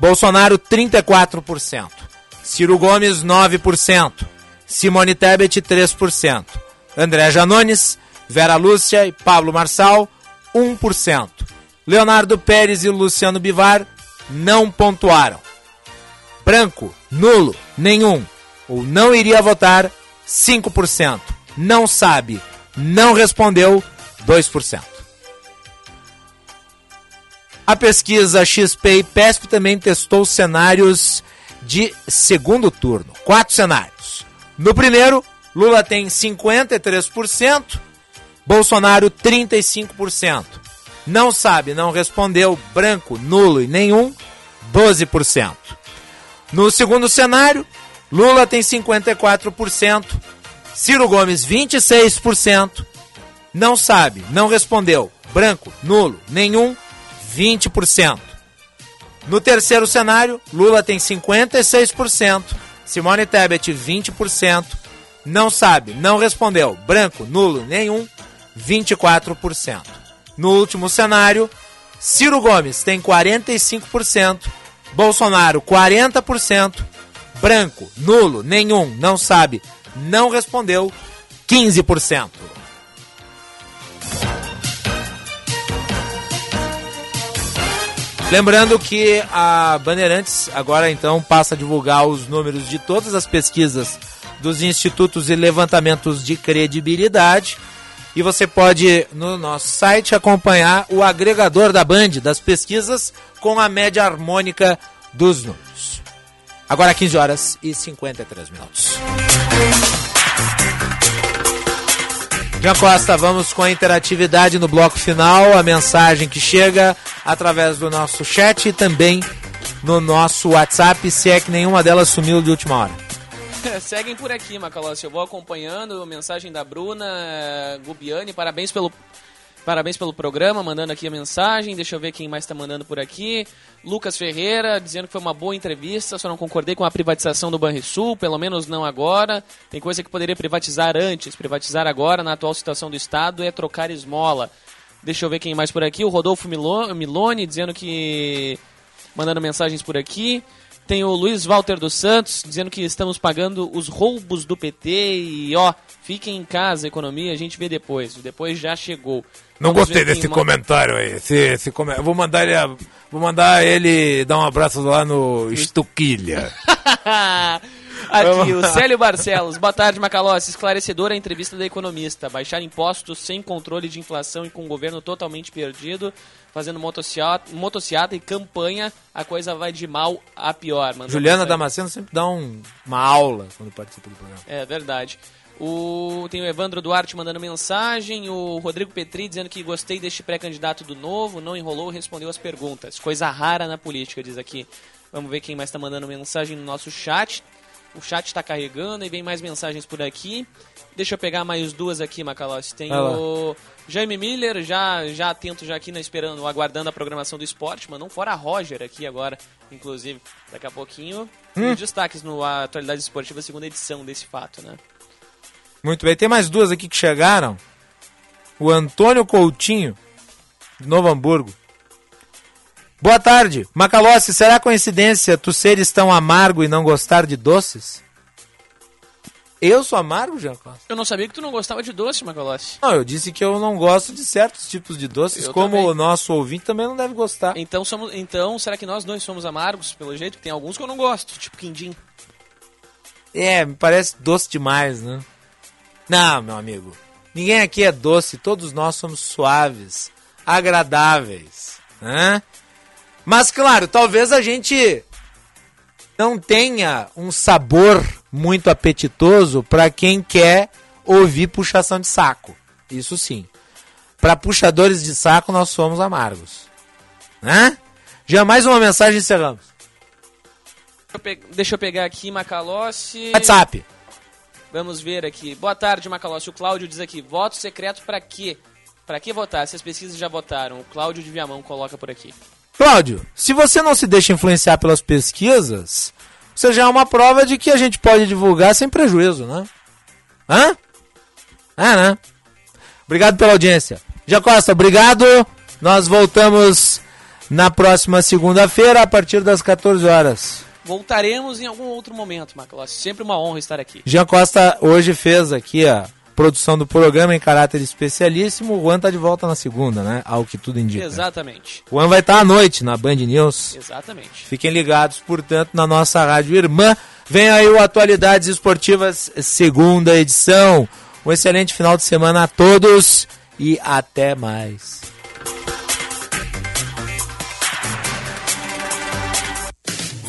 Bolsonaro 34%, Ciro Gomes 9%, Simone Tebet 3%, André Janones, Vera Lúcia e Pablo Marçal 1%. Leonardo Pérez e Luciano Bivar não pontuaram. Branco, nulo, nenhum ou não iria votar 5%. Não sabe, não respondeu 2%. A pesquisa XP e PESP também testou cenários de segundo turno. Quatro cenários. No primeiro, Lula tem 53%, Bolsonaro 35%. Não sabe, não respondeu, branco, nulo e nenhum, 12%. No segundo cenário, Lula tem 54%, Ciro Gomes 26%, não sabe, não respondeu, branco, nulo, nenhum, 20%. No terceiro cenário, Lula tem 56%, Simone Tebet 20%, não sabe, não respondeu, branco, nulo, nenhum, 24%. No último cenário, Ciro Gomes tem 45%, Bolsonaro 40%, branco, nulo, nenhum, não sabe, não respondeu, 15%. Lembrando que a Bandeirantes agora então passa a divulgar os números de todas as pesquisas dos institutos e levantamentos de credibilidade. E você pode, no nosso site, acompanhar o agregador da Band das pesquisas com a média harmônica dos números. Agora 15 horas e 53 minutos. Jean Costa, vamos com a interatividade no bloco final, a mensagem que chega através do nosso chat e também no nosso WhatsApp, se é que nenhuma delas sumiu de última hora. *laughs* Seguem por aqui, Macalossi. Eu vou acompanhando a mensagem da Bruna Gubiani. Parabéns pelo Parabéns pelo programa, mandando aqui a mensagem. Deixa eu ver quem mais está mandando por aqui. Lucas Ferreira, dizendo que foi uma boa entrevista, só não concordei com a privatização do Banrisul, pelo menos não agora. Tem coisa que poderia privatizar antes, privatizar agora, na atual situação do Estado, é trocar esmola. Deixa eu ver quem mais por aqui. O Rodolfo Milone, dizendo que. mandando mensagens por aqui. Tem o Luiz Walter dos Santos dizendo que estamos pagando os roubos do PT e ó, fiquem em casa, economia, a gente vê depois. Depois já chegou. Não gostei desse comentário aí. Esse, esse com... vou mandar ele, vou mandar ele dar um abraço lá no Estuquilha. *laughs* Aqui, o Célio Barcelos. Boa tarde, Macalossi. Esclarecedora a entrevista da economista. Baixar impostos sem controle de inflação e com o governo totalmente perdido, fazendo motociata, motociata e campanha, a coisa vai de mal a pior. Mandou Juliana Damasceno sempre dá um, uma aula quando participa do programa. É verdade. O, tem o Evandro Duarte mandando mensagem, o Rodrigo Petri dizendo que gostei deste pré-candidato do Novo, não enrolou, respondeu as perguntas. Coisa rara na política, diz aqui. Vamos ver quem mais está mandando mensagem no nosso chat. O chat está carregando e vem mais mensagens por aqui. Deixa eu pegar mais duas aqui, Macalossi. Tem lá. o Jaime Miller, já, já atento já aqui, na, esperando, aguardando a programação do esporte, mas não fora a Roger aqui agora, inclusive, daqui a pouquinho. Hum. Os destaques no Atualidade Esportiva, segunda edição desse fato, né? Muito bem, tem mais duas aqui que chegaram. O Antônio Coutinho, de Novo Hamburgo. Boa tarde. Macalossi, será coincidência tu seres tão amargo e não gostar de doces? Eu sou amargo, Jean Costa? Eu não sabia que tu não gostava de doce, Macalossi. Não, eu disse que eu não gosto de certos tipos de doces, Eu como também. o nosso ouvinte também não deve gostar. Então, somos, então, será que nós dois somos amargos, pelo jeito? Que tem alguns que eu não gosto, tipo quindim. É, me parece doce demais, né? Não, meu amigo. Ninguém aqui é doce, todos nós somos suaves, agradáveis, né? Mas claro, talvez a gente não tenha um sabor muito apetitoso para quem quer ouvir puxação de saco. Isso sim. Para puxadores de saco nós somos amargos, né? Já mais uma mensagem encerramos. Deixa eu, pe- deixa eu pegar aqui, Macalossi. WhatsApp. Vamos ver aqui. Boa tarde, Macalossi. O Cláudio diz aqui: voto secreto pra quê? Pra que votar? Se as pesquisas já votaram. O Cláudio de Viamão coloca por aqui. Cláudio, se você não se deixa influenciar pelas pesquisas, você já é uma prova de que a gente pode divulgar sem prejuízo, né? Hã? É, né? Obrigado pela audiência. Já Costa, obrigado. Nós voltamos na próxima segunda-feira, a partir das 14 horas. Voltaremos em algum outro momento, Macalossi. Sempre uma honra estar aqui. Jean Costa hoje fez aqui a produção do programa em caráter especialíssimo. O Juan tá de volta na segunda, né? Ao que tudo indica. Exatamente. O Juan vai estar à noite na Band News. Exatamente. Fiquem ligados, portanto, na nossa rádio irmã. Vem aí o Atualidades Esportivas, segunda edição. Um excelente final de semana a todos e até mais.